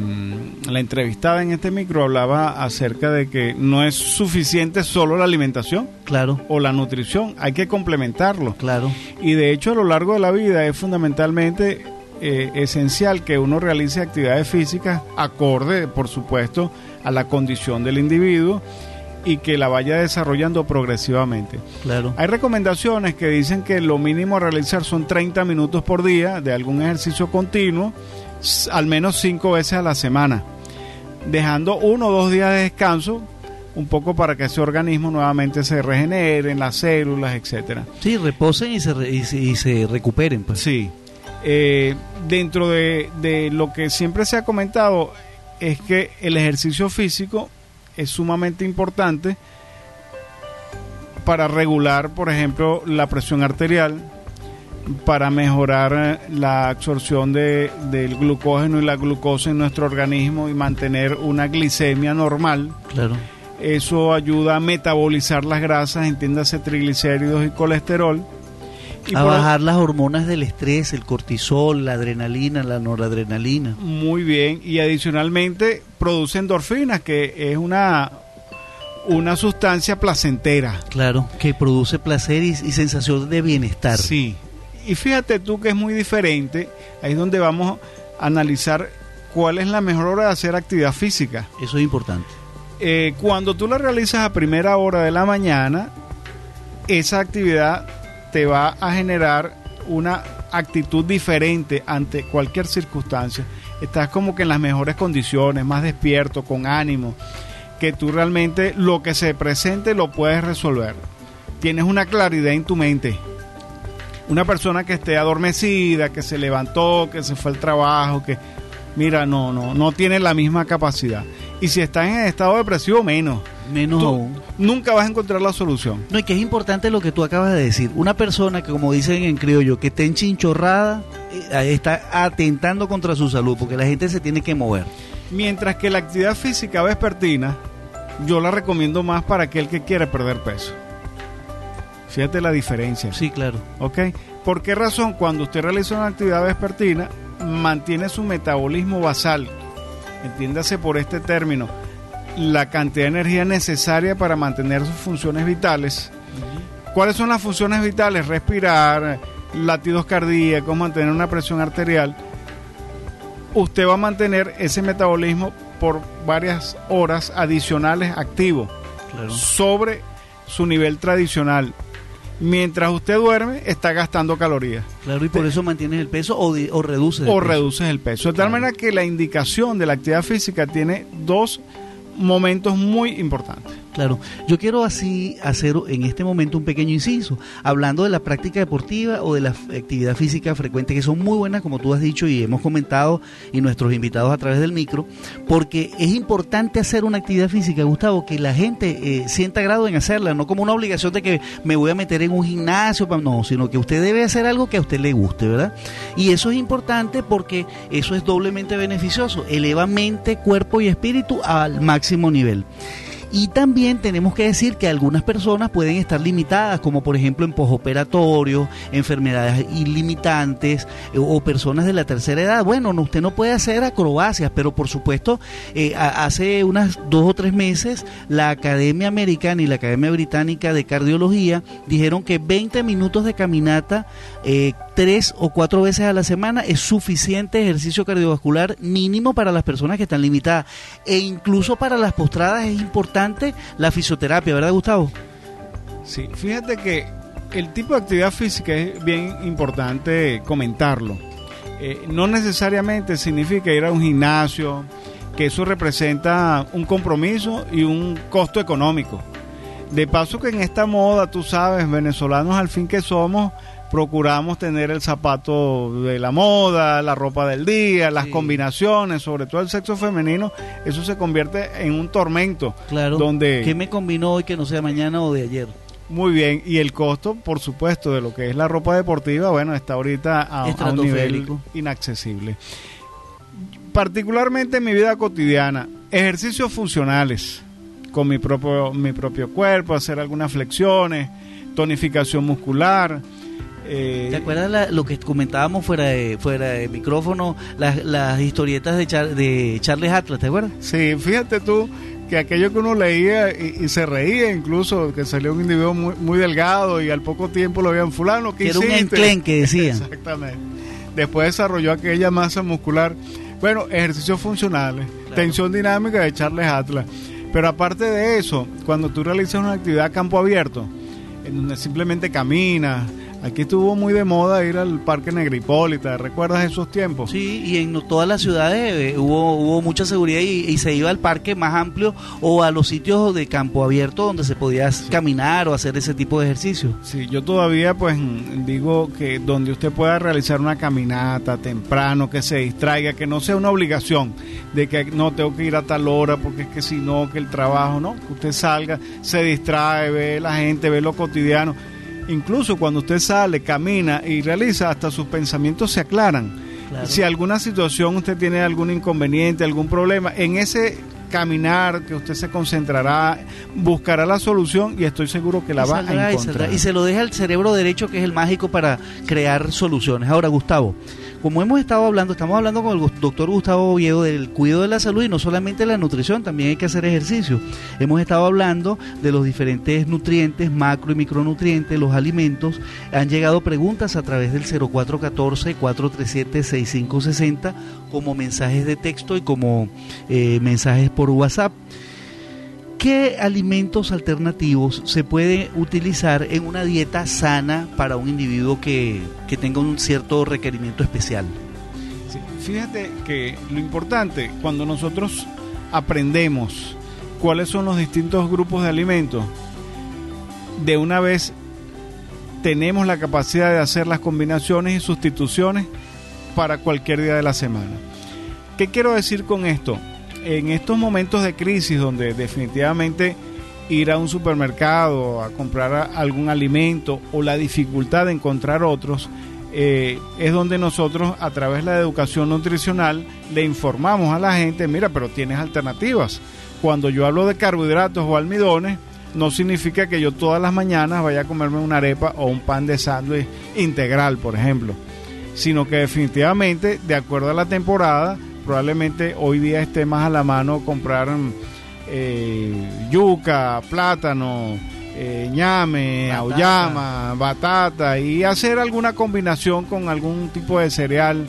la entrevistada en este micro hablaba acerca de que no es suficiente solo la alimentación Claro, o la nutrición, hay que complementarlo. claro, Y de hecho a lo largo de la vida es fundamentalmente eh, esencial que uno realice actividades físicas acorde, por supuesto, a la condición del individuo y que la vaya desarrollando progresivamente. claro. Hay recomendaciones que dicen que lo mínimo a realizar son 30 minutos por día de algún ejercicio continuo, al menos 5 veces a la semana, dejando uno o dos días de descanso, un poco para que ese organismo nuevamente se regenere, las células, etcétera. Sí, reposen y se, re- y se, y se recuperen. Pues. Sí. Eh, dentro de, de lo que siempre se ha comentado es que el ejercicio físico es sumamente importante para regular, por ejemplo, la presión arterial, para mejorar eh, la absorción de, del glucógeno y la glucosa en nuestro organismo y mantener una glicemia normal. Claro. Eso ayuda a metabolizar las grasas, entiéndase triglicéridos y colesterol. Y a bajar las hormonas del estrés, el cortisol, la adrenalina, la noradrenalina. Muy bien, y adicionalmente produce endorfinas, que es una, una sustancia placentera. Claro, que produce placer y, y sensación de bienestar. Sí, y fíjate tú que es muy diferente, ahí es donde vamos a analizar cuál es la mejor hora de hacer actividad física. Eso es importante. Eh, cuando tú la realizas a primera hora de la mañana, esa actividad te va a generar una actitud diferente ante cualquier circunstancia. Estás como que en las mejores condiciones, más despierto, con ánimo, que tú realmente lo que se presente lo puedes resolver. Tienes una claridad en tu mente. Una persona que esté adormecida, que se levantó, que se fue al trabajo, que mira, no, no, no tiene la misma capacidad. Y si estás en estado depresivo, menos. Menos Tú aún. nunca vas a encontrar la solución. No, y que es importante lo que tú acabas de decir. Una persona que, como dicen en criollo, que esté enchinchorrada, eh, está atentando contra su salud, porque la gente se tiene que mover. Mientras que la actividad física vespertina, yo la recomiendo más para aquel que quiere perder peso. Fíjate la diferencia. Sí, claro. ¿Ok? ¿Por qué razón? Cuando usted realiza una actividad vespertina, mantiene su metabolismo basal. Entiéndase por este término. La cantidad de energía necesaria para mantener sus funciones vitales. ¿Cuáles son las funciones vitales? Respirar, latidos cardíacos, mantener una presión arterial. Usted va a mantener ese metabolismo por varias horas adicionales activo Claro. sobre su nivel tradicional. Mientras usted duerme, está gastando calorías Claro, y por eso mantienes el peso o, o reduces el o peso. reduces el peso. De tal manera que la indicación de la actividad física tiene dos momentos muy importantes. Claro, yo quiero así hacer en este momento un pequeño inciso, hablando de la práctica deportiva o de la actividad física frecuente, que son muy buenas, como tú has dicho y hemos comentado, y nuestros invitados a través del micro, porque es importante hacer una actividad física, Gustavo, que la gente eh, sienta grado en hacerla, no como una obligación de que me voy a meter en un gimnasio, no, sino que usted debe hacer algo que a usted le guste, ¿verdad? Y eso es importante porque eso es doblemente beneficioso, eleva mente, cuerpo y espíritu al máximo nivel. Y también tenemos que decir que algunas personas pueden estar limitadas, como por ejemplo en posoperatorio, enfermedades ilimitantes eh, o personas de la tercera edad. Bueno, no, usted no puede hacer acrobacias, pero por supuesto, eh, hace unas dos o tres meses, la Academia Americana y la Academia Británica de Cardiología dijeron que 20 minutos de caminata eh, tres o cuatro veces a la semana es suficiente ejercicio cardiovascular mínimo para las personas que están limitadas. E incluso para las postradas es importante la fisioterapia, ¿verdad, Gustavo? Sí, fíjate que el tipo de actividad física es bien importante comentarlo. Eh, no necesariamente significa ir a un gimnasio, que eso representa un compromiso y un costo económico. De paso que en esta moda, tú sabes, venezolanos al fin que somos, procuramos tener el zapato de la moda, la ropa del día, las Sí. combinaciones, sobre todo el sexo femenino, eso se convierte en un tormento. Claro. Donde- ¿Qué me combinó hoy que no sea mañana o de ayer? Muy bien, y el costo, por supuesto, de lo que es la ropa deportiva, bueno, está ahorita a, a un nivel inaccesible. Particularmente en mi vida cotidiana, ejercicios funcionales, con mi propio, mi propio cuerpo, hacer algunas flexiones, tonificación muscular. Eh, ¿Te acuerdas lo que comentábamos fuera de, fuera de micrófono, las, las historietas de, de Charles Atlas, ¿te acuerdas? Sí, fíjate tú que aquello que uno leía y, se reía incluso, que salió un individuo muy, muy, delgado y al poco tiempo lo veían fulano, que Era un enclenque, decía. Exactamente. Después desarrolló aquella masa muscular. Bueno, ejercicios funcionales, tensión dinámica de Charles Atlas. Pero aparte de eso, cuando tú realizas una actividad a campo abierto, en donde simplemente caminas, Aquí estuvo muy de moda ir al Parque Negripólita, ¿recuerdas esos tiempos? Sí, y en todas las ciudades eh, hubo, hubo mucha seguridad y, se iba al parque más amplio o a los sitios de campo abierto donde se podía caminar o hacer ese tipo de ejercicio. Sí, yo todavía pues digo que donde usted pueda realizar una caminata temprano, que se distraiga, que no sea una obligación de que no tengo que ir a tal hora porque es que si no, que el trabajo, no, que usted salga, se distrae, ve la gente, ve lo cotidiano Incluso cuando usted sale, camina y realiza, hasta sus pensamientos se aclaran. Si alguna situación usted tiene algún inconveniente, algún problema, en ese caminar que usted se concentrará, buscará la solución y estoy seguro que la va a encontrar. Y, y se lo deja al cerebro derecho que es el mágico para crear soluciones. Ahora, Gustavo, como hemos estado hablando, estamos hablando con el doctor Gustavo Oviedo del cuidado de la salud y no solamente la nutrición, también hay que hacer ejercicio. Hemos estado hablando de los diferentes nutrientes, macro y micronutrientes, los alimentos. Han llegado preguntas a través del 0414-437-6560 como mensajes de texto y como eh, mensajes por WhatsApp. ¿Qué alimentos alternativos se puede utilizar en una dieta sana para un individuo que, tenga un cierto requerimiento especial? fíjate que lo importante, cuando nosotros aprendemos cuáles son los distintos grupos de alimentos, de una vez tenemos la capacidad de hacer las combinaciones y sustituciones para cualquier día de la semana. ¿Qué quiero decir con esto? En estos momentos de crisis donde definitivamente ir a un supermercado a comprar algún alimento o la dificultad de encontrar otros, eh, es donde nosotros a través de la educación nutricional le informamos a la gente, mira, pero tienes alternativas. Cuando yo hablo de carbohidratos o almidones, no significa que yo todas las mañanas vaya a comerme una arepa o un pan de sándwich integral, por ejemplo, sino que definitivamente, de acuerdo a la temporada, probablemente hoy día esté más a la mano comprar eh, yuca, plátano, eh, ñame, auyama, batata y hacer alguna combinación con algún tipo de cereal.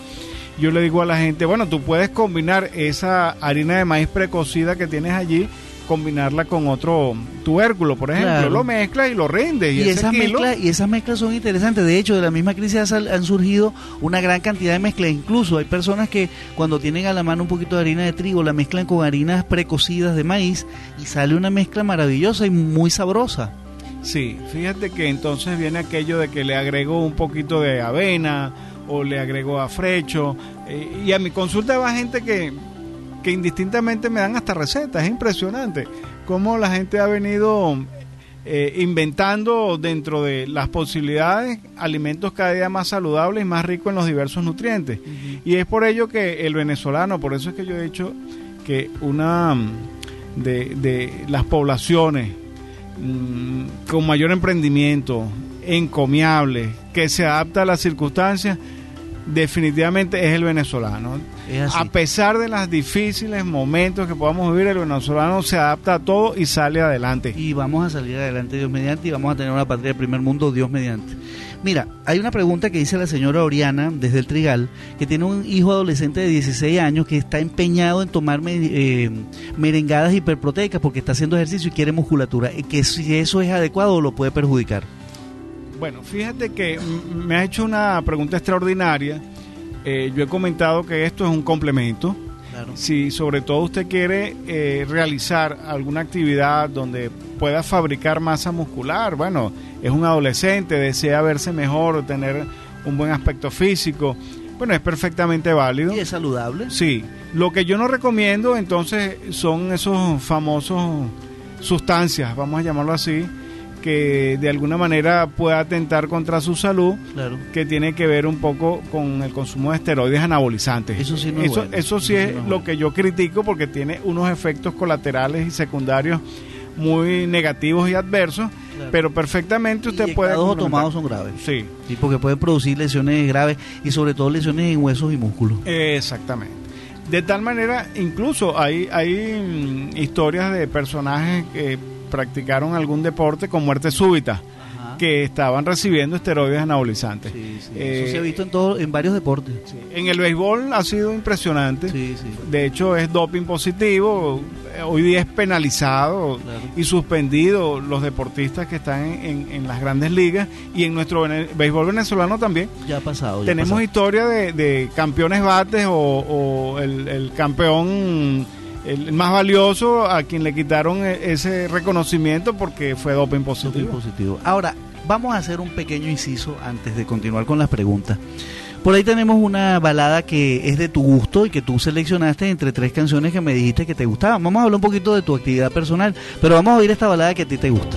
Yo le digo a la gente, bueno, tú puedes combinar esa harina de maíz precocida que tienes allí combinarla con otro tubérculo, por ejemplo, lo mezclas y lo rindes. Y, esas mezclas, y esas mezclas son interesantes. De hecho, de la misma crisis han surgido una gran cantidad de mezclas. Incluso hay personas que cuando tienen a la mano un poquito de harina de trigo, la mezclan con harinas precocidas de maíz y sale una mezcla maravillosa y muy sabrosa. Sí, fíjate que entonces viene aquello de que le agrego un poquito de avena o le agrego afrecho. Eh, y a mi consulta va gente que que indistintamente me dan hasta recetas. Es impresionante cómo la gente ha venido eh, inventando dentro de las posibilidades alimentos cada día más saludables y más ricos en los diversos nutrientes. Y es por ello que el venezolano, por eso es que yo he dicho que una mm, de, las poblaciones mm, con mayor emprendimiento, encomiable, que se adapta a las circunstancias, definitivamente es el venezolano. A pesar de los difíciles momentos que podamos vivir, el venezolano se adapta a todo y sale adelante. Y vamos a salir adelante, Dios mediante, y vamos a tener una patria de primer mundo, Dios mediante. Mira, hay una pregunta que dice la señora Oriana desde el Trigal, que tiene un hijo adolescente de 16 años que está empeñado en tomar eh, merengadas hiperproteicas porque está haciendo ejercicio y quiere musculatura. Que si eso es adecuado o lo puede perjudicar. Bueno, fíjate que me ha hecho una pregunta extraordinaria. Eh, yo he comentado que esto es un complemento. Si sobre todo usted quiere eh, realizar alguna actividad donde pueda fabricar masa muscular, bueno, es un adolescente, desea verse mejor, tener un buen aspecto físico, bueno, es perfectamente válido. ¿Y es saludable? Sí. Lo que yo no recomiendo entonces son esos famosos sustancias, vamos a llamarlo así, que de alguna manera pueda atentar contra su salud, que tiene que ver un poco con el consumo de esteroides anabolizantes. Eso sí, eso, sí es, lo que yo critico porque tiene unos efectos colaterales y secundarios muy negativos y adversos, pero perfectamente usted puede... Inyectados o complementar. tomados son graves. Sí, Sí, porque pueden producir lesiones graves y sobre todo lesiones en huesos y músculos. exactamente. De tal manera, incluso hay, hay mm, historias de personajes que practicaron algún deporte con muerte súbita, que estaban recibiendo esteroides anabolizantes. Sí, sí. Eh, Eso se ha visto en, todo, en varios deportes. Sí. En el béisbol ha sido impresionante. De hecho, es doping positivo. eh, Hoy día es penalizado Claro. y suspendido los deportistas que están en, en- en las grandes ligas y en nuestro béisbol venezolano también. Ya ha pasado. ya Tenemos pasado. historia de, de campeones bates o, o el, el campeón el más valioso a quien le quitaron e- ese reconocimiento porque fue doping Doping positivo. positivo. Ahora, vamos a hacer un pequeño inciso antes de continuar con las preguntas. Por ahí tenemos una balada que es de tu gusto y que tú seleccionaste entre tres canciones que me dijiste que te gustaban. Vamos a hablar un poquito de tu actividad personal, pero vamos a oír esta balada que a ti te gusta.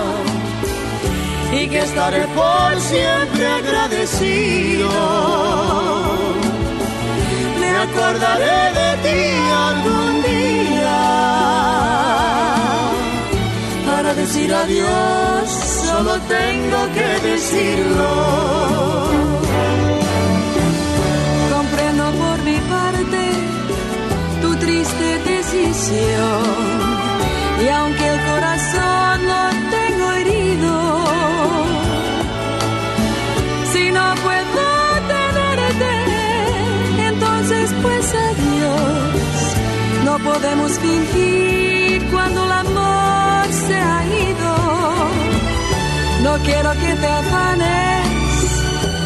y que estaré por siempre agradecido. Me acordaré de ti algún día. Para decir adiós, solo tengo que decirlo. Comprendo por mi parte tu triste decisión. Y aunque el corazón No podemos fingir cuando el amor se ha ido. No quiero que te afanes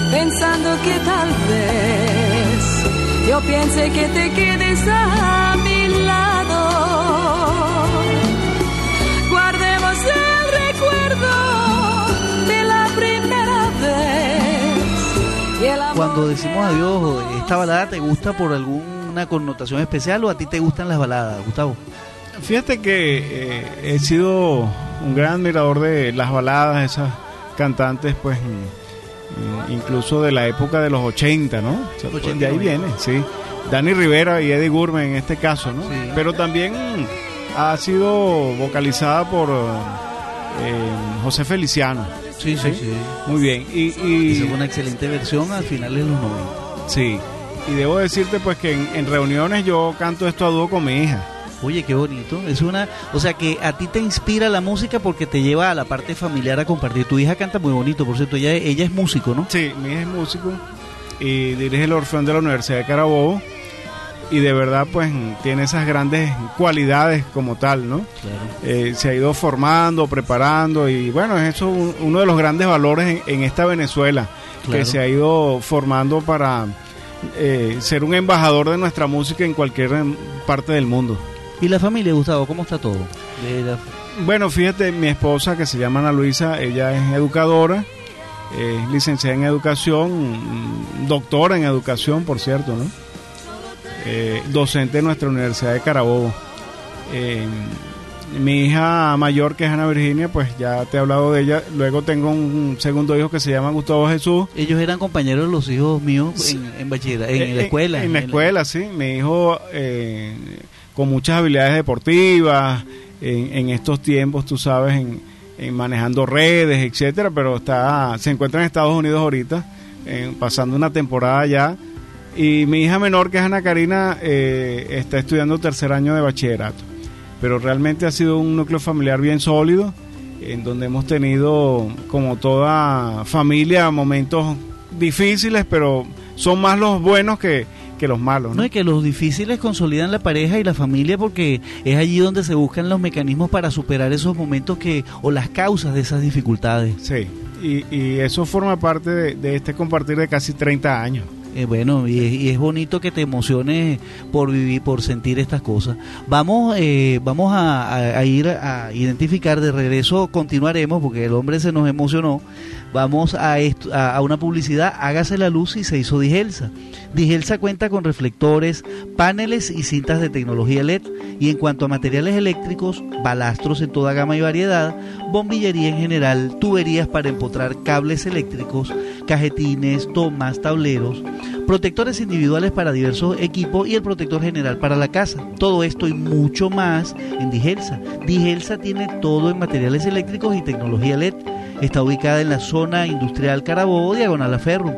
pensando que tal vez yo piense que te quedes a mi lado. Guardemos el recuerdo de la primera vez. Y el amor Cuando decimos adiós, amo ¿esta balada te gusta por alguna connotación especial o a ti te gustan las baladas, Gustavo? Fíjate que eh, he sido un gran admirador de las baladas, esas cantantes, pues, mm, mm, incluso de la época de los 80, ¿no? O sea, pues, 80, de ahí 90. viene, sí. Dani Rivera y Eddie Gourmet en este caso, ¿no? Sí. Pero también ha sido vocalizada por eh, José Feliciano. Sí, sí, Muy bien. Y, y- Esa fue una excelente versión al finales de los 90. sí. Y debo decirte, pues, que en, en reuniones yo canto esto a dúo con mi hija. Oye, qué bonito. Es una, o sea que a ti te inspira la música porque te lleva a la parte familiar a compartir. Tu hija canta muy bonito, por cierto, ella, ella es músico, ¿no? Sí, mi hija es músico y dirige el Orfeón de la Universidad de Carabobo y de verdad pues tiene esas grandes cualidades como tal, ¿no? Claro. Eh, se ha ido formando, preparando y bueno, es eso un- uno de los grandes valores en, en esta Venezuela Claro. que se ha ido formando para eh, ser un embajador de nuestra música en cualquier em, parte del mundo. ¿Y la familia, Gustavo, cómo está todo? La- Bueno, fíjate, mi esposa que se llama Ana Luisa, ella es educadora, es licenciada en educación, mm, doctora en educación, por cierto, ¿no? Eh, docente de nuestra Universidad de Carabobo. Eh, mi hija mayor, que es Ana Virginia, pues ya te he hablado de ella. Luego tengo un segundo hijo que se llama Gustavo Jesús. Ellos eran compañeros de los hijos míos Sí. en, en bachillerato, en, Eh, la escuela. En, la escuela, sí. Mi hijo eh, con muchas habilidades deportivas, en, en estos tiempos, tú sabes, en, en manejando redes, etcétera, pero está, se encuentra en Estados Unidos ahorita, eh, pasando una temporada allá. Y mi hija menor, que es Ana Karina, eh, está estudiando tercer año de bachillerato. Pero realmente ha sido un núcleo familiar bien sólido, en donde hemos tenido, como toda familia, momentos difíciles, pero son más los buenos que, que los malos. ¿no? No, y que los difíciles consolidan la pareja y la familia porque es allí donde se buscan los mecanismos para superar esos momentos que o las causas de esas dificultades. Sí, y, y eso forma parte de, de este compartir de casi 30 años. Eh, bueno, y y es bonito que te emociones por vivir, por sentir estas cosas. Vamos, eh, vamos a, ir a identificar de regreso, continuaremos porque el hombre se nos emocionó. Vamos a, a una publicidad, hágase la luz y se hizo Digelsa. Digelsa cuenta con reflectores, paneles y cintas de tecnología LED. Y en cuanto a materiales eléctricos, balastros en toda gama y variedad, bombillería en general, tuberías para empotrar cables eléctricos, cajetines, tomas, tableros, protectores individuales para diversos equipos y el protector general para la casa. Todo esto y mucho más en Digelsa. Digelsa tiene todo en materiales eléctricos y tecnología LED. Está ubicada en la zona industrial Carabobo, diagonal a Ferro.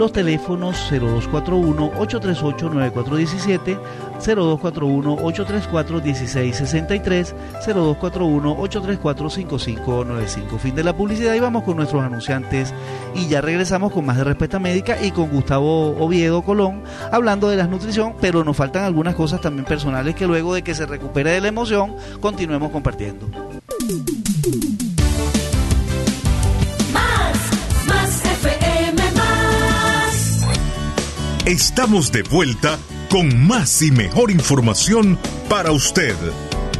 Los teléfonos 0241-838-9417, 0241-834-1663, 0241-834-5595. Fin de la publicidad y vamos con nuestros anunciantes y ya regresamos con más de Respuesta Médica y con Gustavo Oviedo Colón hablando de la nutrición, pero nos faltan algunas cosas también personales que luego de que se recupere de la emoción continuemos compartiendo. Estamos de vuelta con más y mejor información para usted.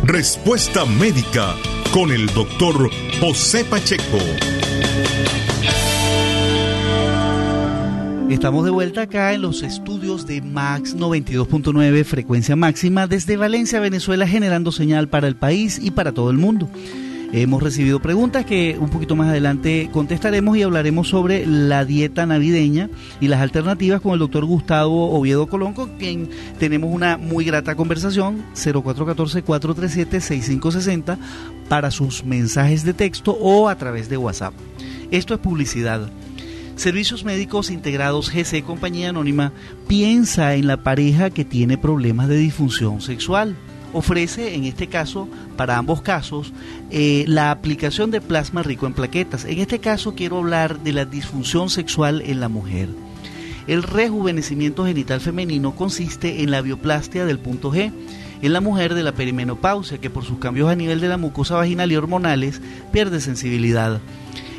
Respuesta médica con el doctor José Pacheco. Estamos de vuelta acá en los estudios de Max 92.9 frecuencia máxima desde Valencia, Venezuela, generando señal para el país y para todo el mundo. Hemos recibido preguntas que un poquito más adelante contestaremos y hablaremos sobre la dieta navideña y las alternativas con el doctor Gustavo Oviedo Colón, con quien tenemos una muy grata conversación, 0414-437-6560, para sus mensajes de texto o a través de WhatsApp. Esto es publicidad. Servicios Médicos Integrados GC Compañía Anónima piensa en la pareja que tiene problemas de disfunción sexual. Ofrece, en este caso, para ambos casos, eh, la aplicación de plasma rico en plaquetas. En este caso quiero hablar de la disfunción sexual en la mujer. El rejuvenecimiento genital femenino consiste en la bioplastia del punto G en la mujer de la perimenopausia que por sus cambios a nivel de la mucosa vaginal y hormonales pierde sensibilidad.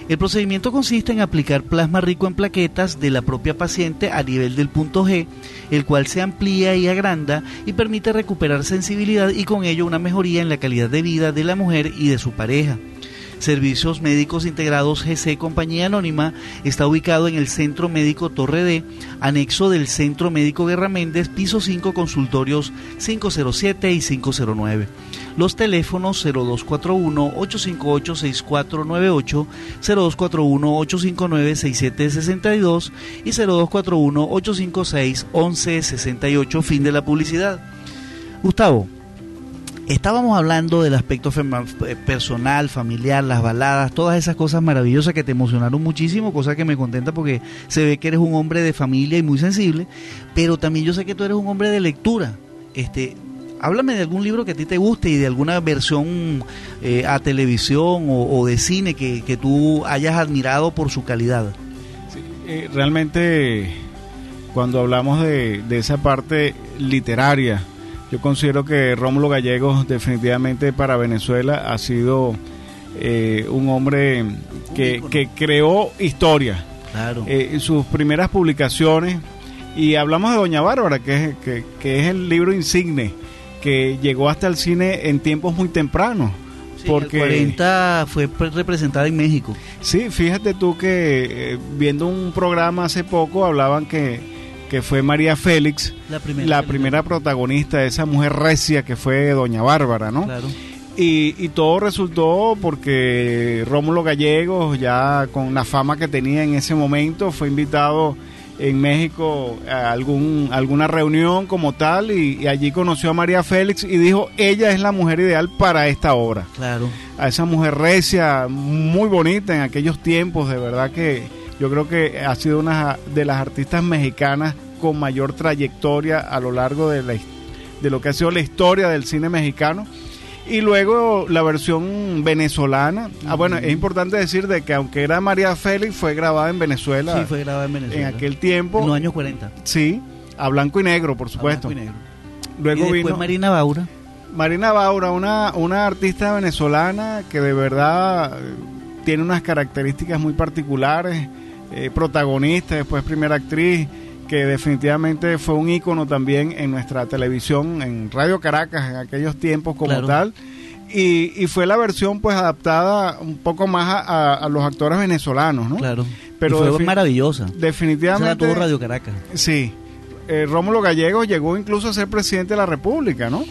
El procedimiento consiste en aplicar plasma rico en plaquetas de la propia paciente a nivel del punto G, el cual se amplía y agranda y permite recuperar sensibilidad y con ello una mejoría en la calidad de vida de la mujer y de su pareja. Servicios Médicos Integrados GC Compañía Anónima está ubicado en el Centro Médico Torre D, anexo del Centro Médico Guerra Méndez, piso 5, consultorios 507 y 509. Los teléfonos 0241-858-6498, 0241-859-6762 y 0241-856-1168. Fin de la publicidad. Gustavo, estábamos hablando del aspecto eh, personal, familiar, las baladas, todas esas cosas maravillosas que te emocionaron muchísimo, cosa que me contenta porque se ve que eres un hombre de familia y muy sensible, pero también yo sé que tú eres un hombre de lectura. Este, háblame de algún libro que a ti te guste y de alguna versión eh, a televisión o, de cine que, que tú hayas admirado por su calidad. Eh, realmente, cuando hablamos de, de esa parte literaria, yo considero que Rómulo Gallegos definitivamente para Venezuela ha sido eh, un hombre que, que creó historia. Claro. Eh, sus primeras publicaciones, y hablamos de Doña Bárbara, que es, que, que es el libro insigne, que llegó hasta el cine en tiempos muy tempranos. Sí, porque el 40 fue pre- representada en México. Sí, fíjate tú que eh, viendo un programa hace poco hablaban que, que fue María Félix La primera. la primera protagonista de esa mujer recia que fue Doña Bárbara, ¿no? Claro. Y, y todo resultó porque Rómulo Gallegos, ya con la fama que tenía en ese momento, fue invitado en México a algún, alguna reunión como tal y, y allí conoció a María Félix y dijo, ella es la mujer ideal para esta obra. Claro. A esa mujer recia, muy bonita en aquellos tiempos, de verdad que yo creo que ha sido una de las artistas mexicanas con mayor trayectoria a lo largo de, la, de lo que ha sido la historia del cine mexicano. Y luego la versión venezolana. Ah, bueno, es importante decir de que aunque era María Félix, fue grabada en Venezuela. Sí, fue grabada en Venezuela. En aquel tiempo. En los años 40. Sí, a blanco y negro, por supuesto. blanco y negro. Luego y después vino Marina Baura. Marina Baura, una, una artista venezolana que de verdad tiene unas características muy particulares, eh, protagonista, después primera actriz, que definitivamente fue un ícono también en nuestra televisión, en Radio Caracas en aquellos tiempos como Claro. tal. Y, y fue la versión pues adaptada un poco más a, a- a los actores venezolanos, ¿no? Claro. Pero y fue maravillosa. Esa la Definitivamente. tuvo Radio Caracas. Sí. Eh, Rómulo Gallegos llegó incluso a ser presidente de la República, ¿no?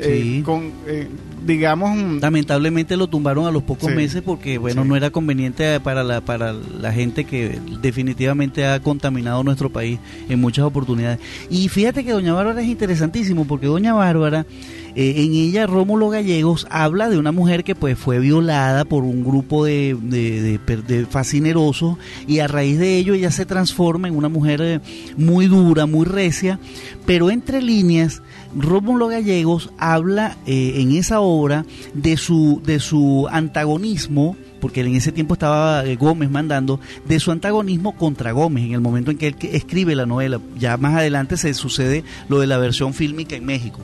Eh, Sí. con, eh, digamos, mm, Lamentablemente lo tumbaron a los pocos Sí. meses porque bueno Sí. no era conveniente para la para la gente que definitivamente ha contaminado nuestro país en muchas oportunidades. Y fíjate que Doña Bárbara es interesantísimo porque Doña Bárbara eh, en ella Rómulo Gallegos habla de una mujer que pues fue violada por un grupo de, de, fascinerosos y a raíz de ello ella se transforma en una mujer eh, muy dura, muy recia, pero entre líneas Rómulo Gallegos habla eh, en esa obra de su, de su antagonismo, porque en ese tiempo estaba eh, Gómez mandando, de su antagonismo contra Gómez en el momento en que él escribe la novela. Ya más adelante se sucede lo de la versión fílmica en México.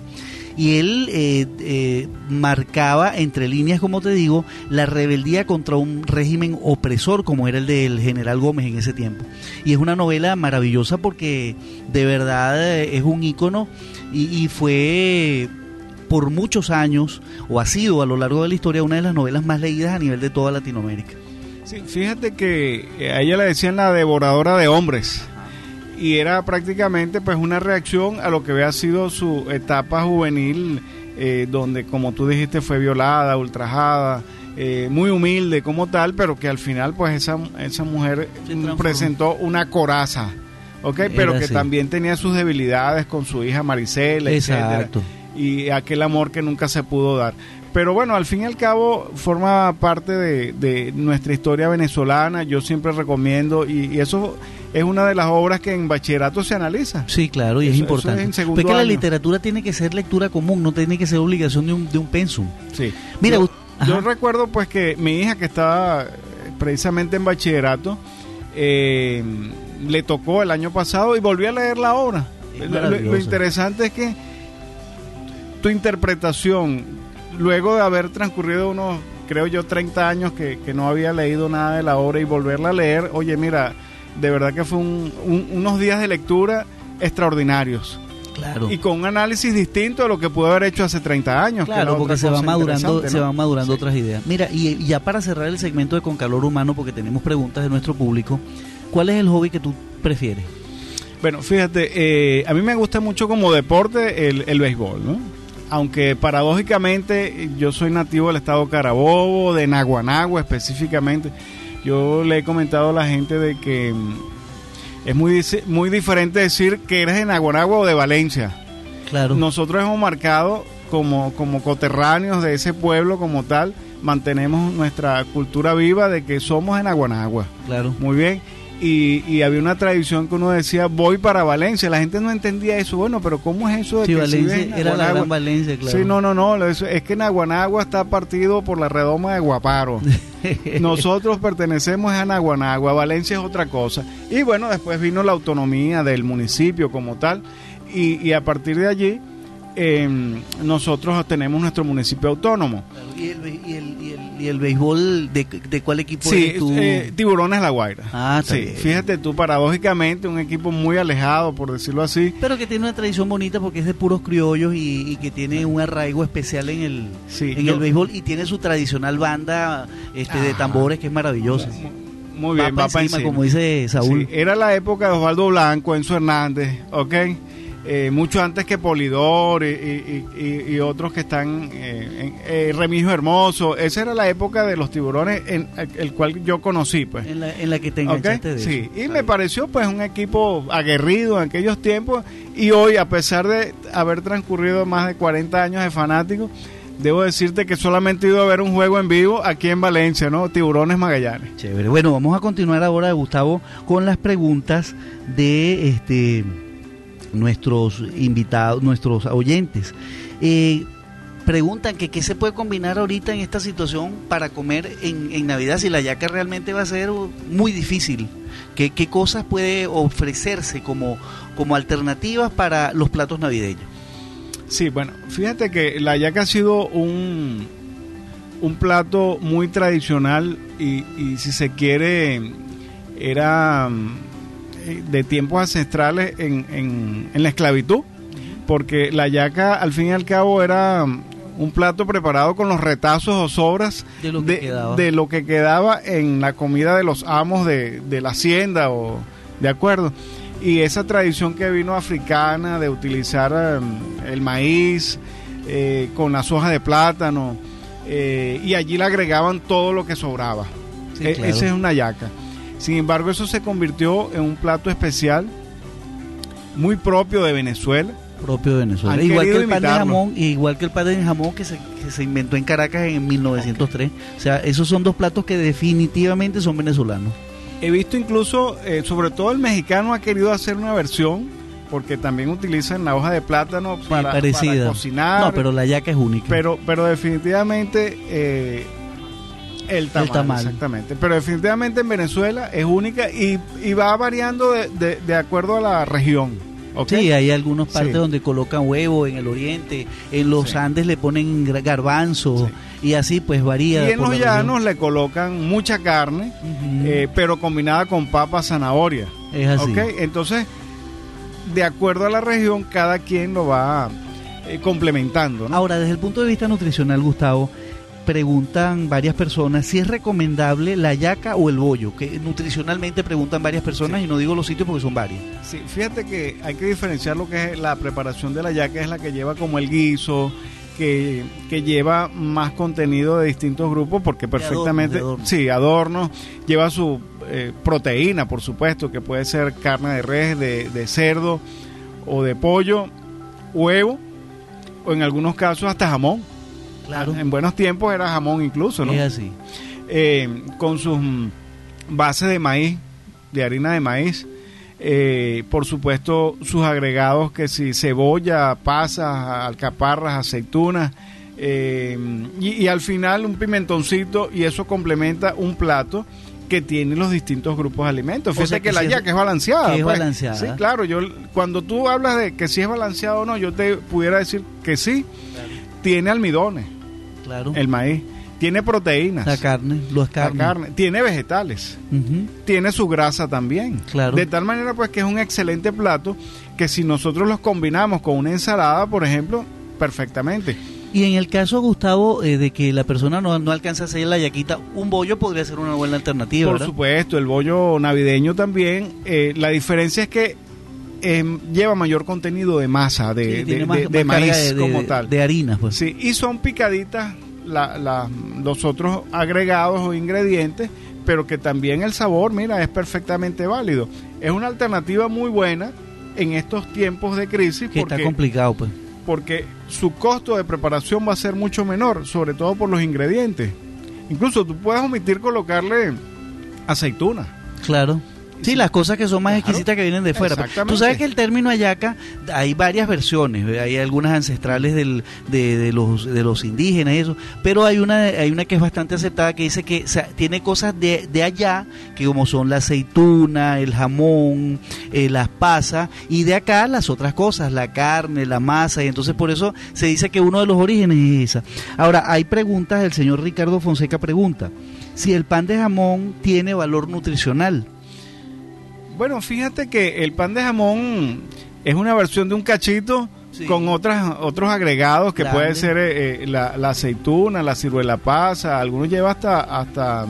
Y él eh, eh, marcaba entre líneas, como te digo, la rebeldía contra un régimen opresor como era el del general Gómez en ese tiempo. Y es una novela maravillosa porque de verdad eh, es un ícono y, fue por muchos años, o ha sido a lo largo de la historia, una de las novelas más leídas a nivel de toda Latinoamérica. sí, fíjate que a ella le decían la devoradora de hombres. Y era prácticamente pues una reacción a lo que había sido su etapa juvenil, eh, donde como tú dijiste fue violada, ultrajada, eh, muy humilde como tal, pero que al final pues esa, esa mujer transformó. presentó una coraza, ¿ok? Pero Era que así. también tenía sus debilidades con su hija Maricela, etcétera. Exacto. y aquel amor que nunca se pudo dar. Pero bueno, al fin y al cabo forma parte de, de nuestra historia venezolana, yo siempre recomiendo y, y eso es una de las obras que en bachillerato se analiza. Sí, claro, y es Eso- importante. es Porque la año. literatura tiene que ser lectura común, no tiene que ser obligación de un, de un pensum. Sí. Mira, yo, yo recuerdo pues que mi hija que estaba eh, precisamente en bachillerato eh, le tocó el año pasado y volví a leer la obra. Lo- interesante es que tu interpretación, luego de haber transcurrido unos, creo yo, 30 años que, que no había leído nada de la obra y volverla a leer, oye, mira, de verdad que fue un- un- unos días de lectura extraordinarios Claro. y con un análisis distinto a lo que pudo haber hecho hace 30 años. Claro, porque se va madurando, se van madurando Sí. otras ideas. Mira, y y ya para cerrar el segmento de Con Calor Humano, porque tenemos preguntas de nuestro público, ¿cuál es el hobby que tú prefieres? Bueno, fíjate, eh, a mí me gusta mucho como deporte el, el béisbol, ¿no? Aunque paradójicamente yo soy nativo del estado Carabobo, de Naguanagua específicamente. Yo le he comentado a la gente de que mm, es muy, muy diferente decir que eres de Naguanagua o de Valencia. Claro. Nosotros hemos marcado como, como coterráneos de ese pueblo como tal, mantenemos nuestra cultura viva de que somos en Naguanagua. Claro. Muy bien. Y, y había una tradición que uno decía, voy para Valencia. La gente no entendía eso. Bueno, pero ¿cómo es eso de Sí, que Valencia en era la gran Valencia, claro. Sí, no, no, no. eso- Es que Naguanagua está partido por la redoma de Guaparo. Nosotros pertenecemos a Naguanagua, Valencia es otra cosa. Y bueno, después vino la autonomía del municipio como tal. Y, y a partir de allí, em, nosotros tenemos nuestro municipio autónomo. ¿Y el, y el- y el- y el béisbol de, de cuál equipo Sí, eres tú? eh, Tiburones La Guaira. Ah, sí, bien. fíjate tú, paradójicamente, un equipo muy alejado, por decirlo así. Pero que tiene una tradición bonita porque es de puros criollos y, que tiene un arraigo especial en el, Sí, en yo- el béisbol y tiene su tradicional banda este, de Ajá. tambores que es maravillosa. Muy bien, va para para encima, encima. como dice Saúl. Sí, era la época de Osvaldo Blanco, Enzo Hernández, ¿ok? Eh, mucho antes que Polidor y, y- y- y otros que están, eh, en- eh, Remigio Hermoso. Esa era la época de los tiburones en el cual yo conocí, pues. En la, en la que te enganchaste de Sí, y me pareció pues un equipo aguerrido en aquellos tiempos y hoy a pesar de haber transcurrido más de 40 años de fanático, debo decirte que solamente he ido a ver un juego en vivo aquí en Valencia, ¿no? Tiburones Magallanes. Chévere. Bueno, vamos a continuar ahora, Gustavo, con las preguntas de este nuestros invitados, nuestros oyentes. Eh, preguntan que qué se puede combinar ahorita en esta situación para comer en, en Navidad si la yaca realmente va a ser muy difícil. ¿Qué, qué cosas puede ofrecerse como, como alternativas para los platos navideños? Sí, bueno, fíjate que la yaca ha sido un, un plato muy tradicional y, y si se quiere era de tiempos ancestrales en, en- en la esclavitud, porque la yaca al fin y al cabo era mm, un plato preparado con los retazos o sobras De lo que quedaba. de lo que quedaba en la comida de los amos de, de la hacienda o de acuerdo y esa tradición que vino africana de utilizar em, el maíz eh, con las hojas de plátano eh, y allí le agregaban todo lo que sobraba Sí, E- claro. esa es una yaca sin embargo eso se convirtió en un plato especial muy propio de Venezuela propio de Venezuela. Han Igual que el pan de jamón, igual que el pan de jamón que se, que se inventó en Caracas en 1903. O sea, esos son dos platos que definitivamente son venezolanos. He visto incluso, eh, sobre todo el mexicano ha querido hacer una versión, porque también utilizan la hoja de plátano para, para cocinar. No, pero la yaca es única. pero, pero definitivamente eh, el, tamal, tamal. Exactamente. Pero definitivamente en Venezuela es única y, y va variando de, de- de acuerdo a la región. Sí, hay algunas partes Sí. donde colocan huevo en el oriente, en los Sí. Andes le ponen garbanzo y así pues varía. Y en los región. llanos le colocan mucha carne, eh, pero combinada con papa, zanahoria. es así. Entonces, de acuerdo a la región, cada quien lo va eh, complementando. ¿no? Ahora, desde el punto de vista nutricional, Gustavo, preguntan varias personas si es recomendable la yaca o el bollo, que nutricionalmente preguntan varias personas y no digo los sitios porque son varios. Sí, fíjate que hay que diferenciar lo que es la preparación de la yaca, es la que lleva como el guiso, que, que lleva más contenido de distintos grupos, porque perfectamente, de adornos. sí, adornos, lleva su eh, proteína, por supuesto, que puede ser carne de res, de, de cerdo o de pollo, huevo, o en algunos casos hasta jamón. Claro, En buenos tiempos era jamón incluso, ¿no? es así. eh, con sus bases de maíz, de harina de maíz. eh, por supuesto, sus agregados que si cebolla, pasas, alcaparras, aceitunas. eh, y, y al final un pimentoncito y eso complementa un plato que tiene los distintos grupos de alimentos. O Fíjate sea que, que la yaca es balanceada. que es pues. balanceada. Sí, claro. Yo, cuando tú hablas de que si es balanceado o no, yo te pudiera decir que sí. Tiene almidones, Claro. el maíz. Tiene proteínas. la carne, La carne. Tiene vegetales. Tiene su grasa también. Claro. De tal manera pues que es un excelente plato que si nosotros los combinamos con una ensalada, por ejemplo, perfectamente. Y en el caso, Gustavo, eh, de que la persona no, no alcanza a hacer la yaquita, un bollo podría ser una buena alternativa, Por ¿verdad? supuesto, el bollo navideño también. eh, la diferencia es que eh, lleva mayor contenido de masa, de, Sí, de- más maíz como tal. De harinas, pues. Sí, y son picaditas la- la- los otros agregados o ingredientes, pero que también el sabor, mira, es perfectamente válido. Es una alternativa muy buena en estos tiempos de crisis que está complicado, pues. porque su costo de preparación va a ser mucho menor, sobre todo por los ingredientes. Incluso tú puedes omitir colocarle aceituna. Claro. Sí, las cosas que son más Claro. exquisitas que vienen de fuera. Tú sabes que el término ayaca, hay varias versiones, ¿ve? hay algunas ancestrales del, de, de los, de los indígenas y eso, pero hay una, hay una que es bastante aceptada que dice que o sea, tiene cosas de, de allá, que como son la aceituna, el jamón, eh, las pasas, y de acá las otras cosas, la carne, la masa, y entonces por eso se dice que uno de los orígenes es esa. Ahora, hay preguntas, el señor Ricardo Fonseca pregunta, si el pan de jamón tiene valor nutricional. Bueno, fíjate que el pan de jamón es una versión de un cachito Sí. con otras otros agregados que Grande. puede ser eh, eh, la, la aceituna, la ciruela pasa, algunos lleva hasta hasta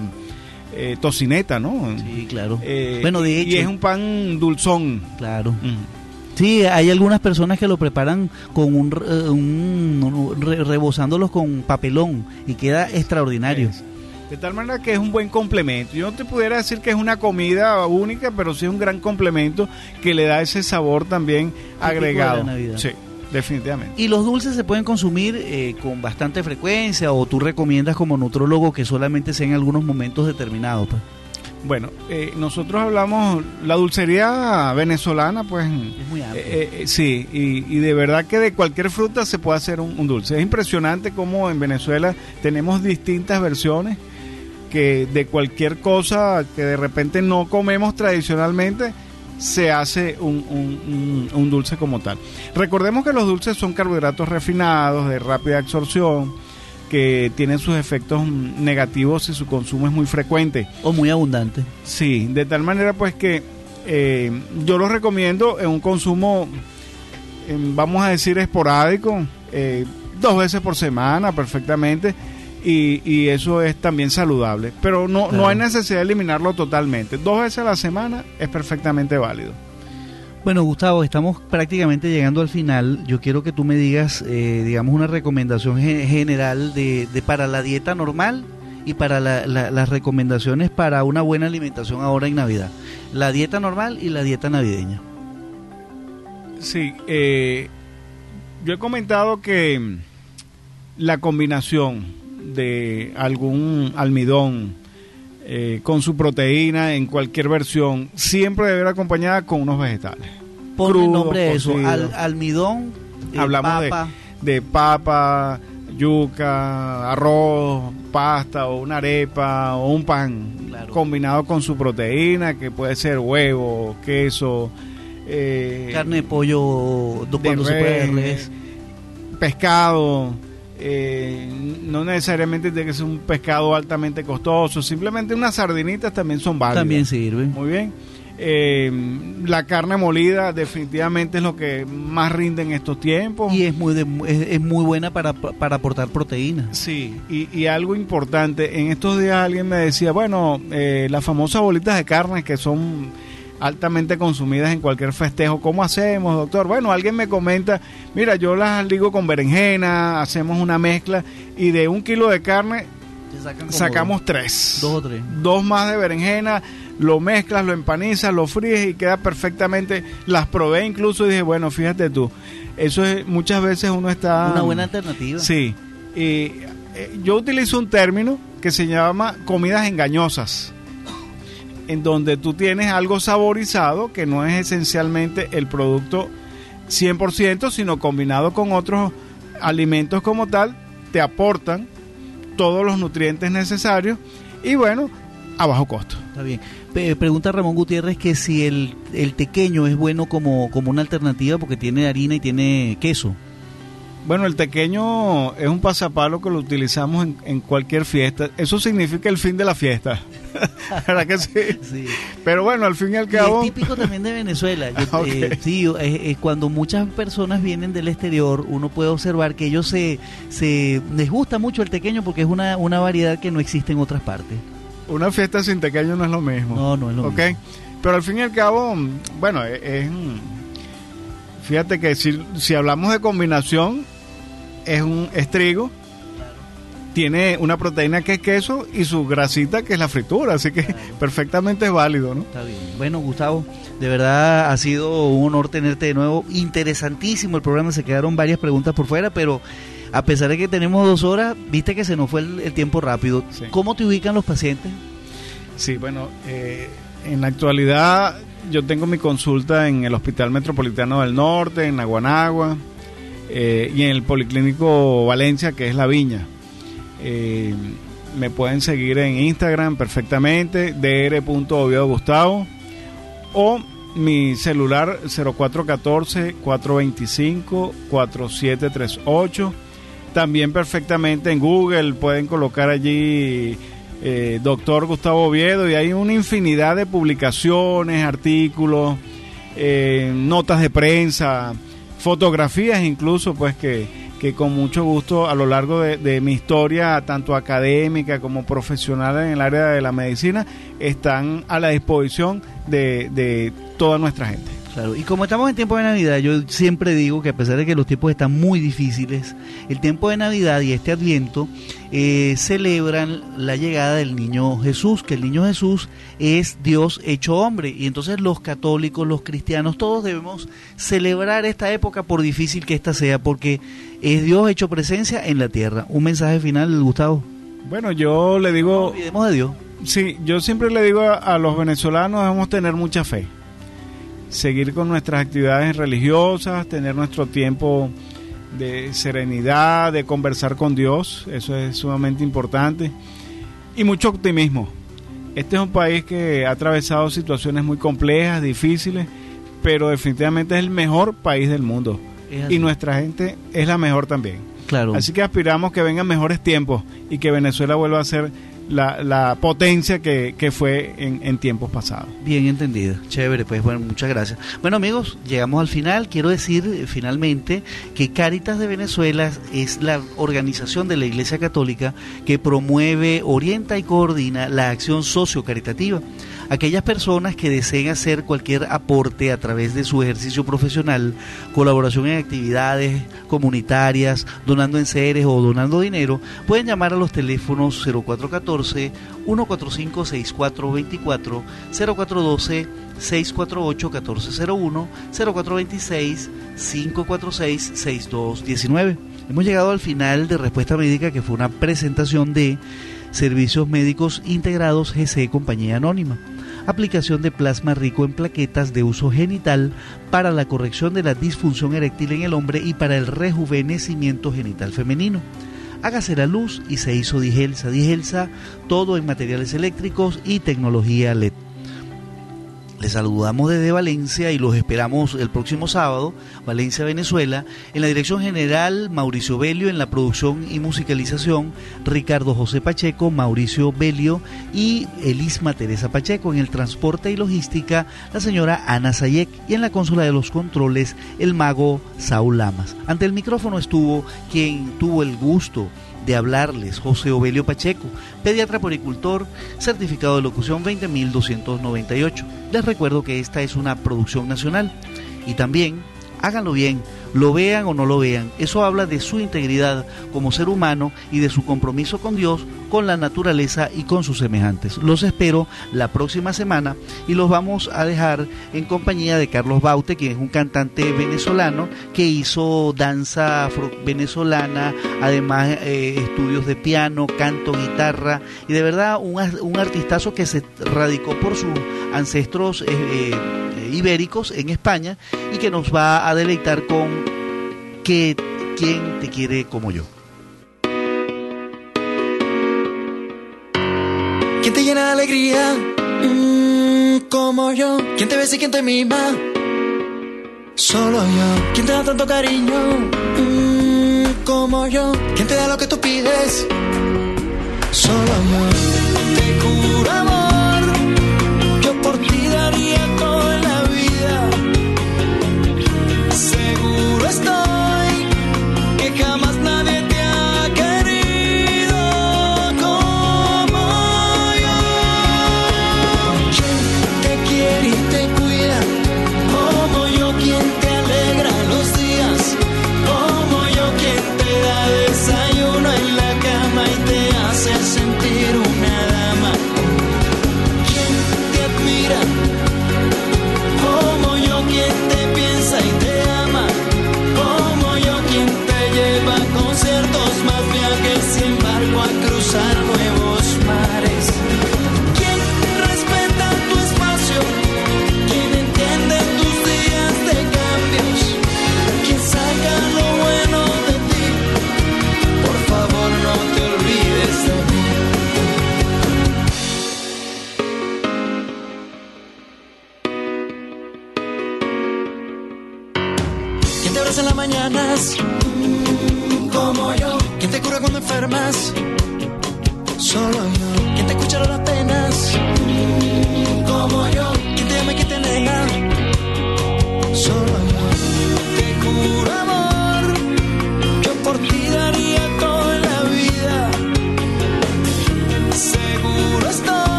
eh, tocineta, ¿no? Sí, claro. Eh, bueno, de y es un pan dulzón. claro. Mm. Sí, hay algunas personas que lo preparan con un, un- re- rebozándolos con papelón y queda extraordinario. Es. De tal manera que es un buen complemento. Yo no te pudiera decir que es una comida única, pero sí es un gran complemento que le da ese sabor también agregado. de la Navidad. Sí, definitivamente. Y los dulces se pueden consumir eh, con bastante frecuencia o tú recomiendas como nutrólogo que solamente sea en algunos momentos determinados. Pues. Bueno, eh, nosotros hablamos, la dulcería venezolana, pues... Es muy amplio. eh, eh, sí, y, y de verdad que de cualquier fruta se puede hacer un, un dulce. Es impresionante cómo en Venezuela tenemos distintas versiones que de cualquier cosa que de repente no comemos tradicionalmente se hace un, un- un- un dulce como tal. Recordemos que los dulces son carbohidratos refinados, de rápida absorción, que tienen sus efectos negativos si su consumo es muy frecuente. O muy abundante. Sí, de tal manera pues que eh, yo los recomiendo en un consumo, eh, vamos a decir, esporádico, eh, dos veces por semana perfectamente, y, y eso es también saludable. Pero no, no hay necesidad de eliminarlo totalmente. Dos veces a la semana es perfectamente válido. Bueno, Gustavo, estamos prácticamente llegando al final. Yo quiero que tú me digas, eh, digamos, una recomendación ge- general de, de para la dieta normal y para la- la- las recomendaciones para una buena alimentación ahora en Navidad. La dieta normal y la dieta navideña. Sí, eh, yo he comentado que la combinación de algún almidón eh, con su proteína en cualquier versión siempre debe ir acompañada con unos vegetales. Ponle Crudo, nombre a eso, al- almidón, Hablamos de- papa. De papa, yuca, arroz, pasta o una arepa o un pan Claro. combinado con su proteína que puede ser huevo, queso, eh, carne de pollo, de cuando se puede de res, res. pescado, eh, no necesariamente tiene que ser un pescado altamente costoso, simplemente unas sardinitas también son válidas. También sirve. Muy bien. Eh, la carne molida definitivamente es lo que más rinde en estos tiempos. Y es muy, de- es, es muy buena para, para aportar proteínas. Sí, y, y algo importante, en estos días alguien me decía, bueno, eh, las famosas bolitas de carne que son altamente consumidas en cualquier festejo, ¿cómo hacemos, doctor? Bueno, alguien me comenta, mira, yo las ligo con berenjena, hacemos una mezcla y de un kilo de carne sacamos tres. dos o tres. Dos más de berenjena, lo mezclas, lo empanizas, lo fríes y queda perfectamente. Las probé incluso y dije, bueno, fíjate tú, eso es, muchas veces uno está... Una buena alternativa. Sí. Y eh, yo utilizo un término que se llama comidas engañosas, en donde tú tienes algo saborizado que no es esencialmente el producto 100%, sino combinado con otros alimentos como tal, te aportan todos los nutrientes necesarios y bueno, a bajo costo. Está bien. Pregunta Ramón Gutiérrez que si el, el tequeño es bueno como, como una alternativa porque tiene harina y tiene queso. Bueno, el tequeño es un pasapalo que lo utilizamos en, en cualquier fiesta. Eso significa el fin de la fiesta. ¿Verdad que sí? Sí. Pero bueno, al fin y al Y cabo... es típico también de Venezuela. Yo, Ok. eh, sí, eh, eh, cuando muchas personas vienen del exterior, uno puede observar que ellos se, se les gusta mucho el tequeño porque es una, una variedad que no existe en otras partes. Una fiesta sin tequeño no es lo mismo. No, no es lo ¿Ok? mismo. Pero al fin y al cabo, bueno, es... es, fíjate que si, si hablamos de combinación, es un es trigo, tiene una proteína que es queso y su grasita que es la fritura, así que perfectamente es válido, ¿no? Está bien. Bueno, Gustavo, de verdad ha sido un honor tenerte de nuevo. Interesantísimo el programa, se quedaron varias preguntas por fuera, pero a pesar de que tenemos dos horas, viste que se nos fue el, el tiempo rápido. Sí. ¿Cómo te ubican los pacientes? Sí, bueno, eh, en la actualidad yo tengo mi consulta en el Hospital Metropolitano del Norte, en Aguanagua, eh, y en el Policlínico Valencia, que es La Viña. Eh, me pueden seguir en Instagram perfectamente, dr.oviedo Gustavo, o mi celular 0414-425-4738. También perfectamente en Google pueden colocar allí eh, doctor Gustavo Oviedo y hay una infinidad de publicaciones, artículos, eh, notas de prensa, fotografías incluso, pues que, que con mucho gusto a lo largo de, mi historia, tanto académica como profesional en el área de la medicina, están a la disposición de, de toda nuestra gente. Claro, y como estamos en tiempo de Navidad, yo siempre digo que a pesar de que los tiempos están muy difíciles, el tiempo de Navidad y este Adviento eh, celebran la llegada del niño Jesús, que el niño Jesús es Dios hecho hombre. Y entonces los católicos, los cristianos, todos debemos celebrar esta época por difícil que ésta sea, porque es Dios hecho presencia en la tierra. Un mensaje final, Gustavo. Bueno, yo le digo... No olvidemos de Dios. Sí, yo siempre le digo a, a los venezolanos debemos tener mucha fe seguir con nuestras actividades religiosas, tener nuestro tiempo de serenidad, de conversar con Dios, eso es sumamente importante, y mucho optimismo. Este es un país que ha atravesado situaciones muy complejas, difíciles, pero definitivamente es el mejor país del mundo. Y nuestra gente es la mejor también. Claro. Así que aspiramos que vengan mejores tiempos y que Venezuela vuelva a ser la, la potencia que, que fue en, en, tiempos pasados. Bien entendido, chévere, pues bueno, muchas gracias. Bueno amigos, llegamos al final. Quiero decir eh, finalmente que Cáritas de Venezuela es la organización de la Iglesia Católica que promueve, orienta y coordina la acción socio-caritativa aquellas personas que deseen hacer cualquier aporte a través de su ejercicio profesional, colaboración en actividades comunitarias, donando en seres o donando dinero, pueden llamar a los teléfonos 0414 145 6424, 0412 648 1401, 0426 546 6219. Hemos llegado al final de Respuesta Médica que fue una presentación de Servicios Médicos Integrados GC Compañía Anónima. Aplicación de plasma rico en plaquetas de uso genital para la corrección de la disfunción eréctil en el hombre y para el rejuvenecimiento genital femenino. Hágase la luz y se hizo Digelsa. Digelsa, todo en materiales eléctricos y tecnología LED. Les saludamos desde Valencia y los esperamos el próximo sábado, Valencia, Venezuela, en la dirección general Mauricio Belio, en la producción y musicalización Ricardo José Pacheco, Mauricio Belio y Elisma Teresa Pacheco, en el transporte y logística la señora Ana Sayek y en la consola de los controles el mago Saúl Lamas. Ante el micrófono estuvo quien tuvo el gusto de hablarles, José Ovelio Pacheco, pediatra poricultor, certificado de locución 20298. Les recuerdo que esta es una producción nacional y también háganlo bien, lo vean o no lo vean. Eso habla de su integridad como ser humano y de su compromiso con Dios, con la naturaleza y con sus semejantes. Los espero la próxima semana y los vamos a dejar en compañía de Carlos Baute, quien es un cantante venezolano que hizo danza venezolana, además eh, estudios de piano, canto, guitarra y de verdad un, un artistazo que se radicó por sus ancestros. Eh, eh, ibéricos en España y que nos va a deleitar con que quién te quiere como yo. ¿Quién te llena de alegría? Mm, como yo. ¿Quién te besa y quién te mima? Solo yo. ¿Quién te da tanto cariño? Mm, como yo. ¿Quién te da lo que tú pides? Solo yo. Te juro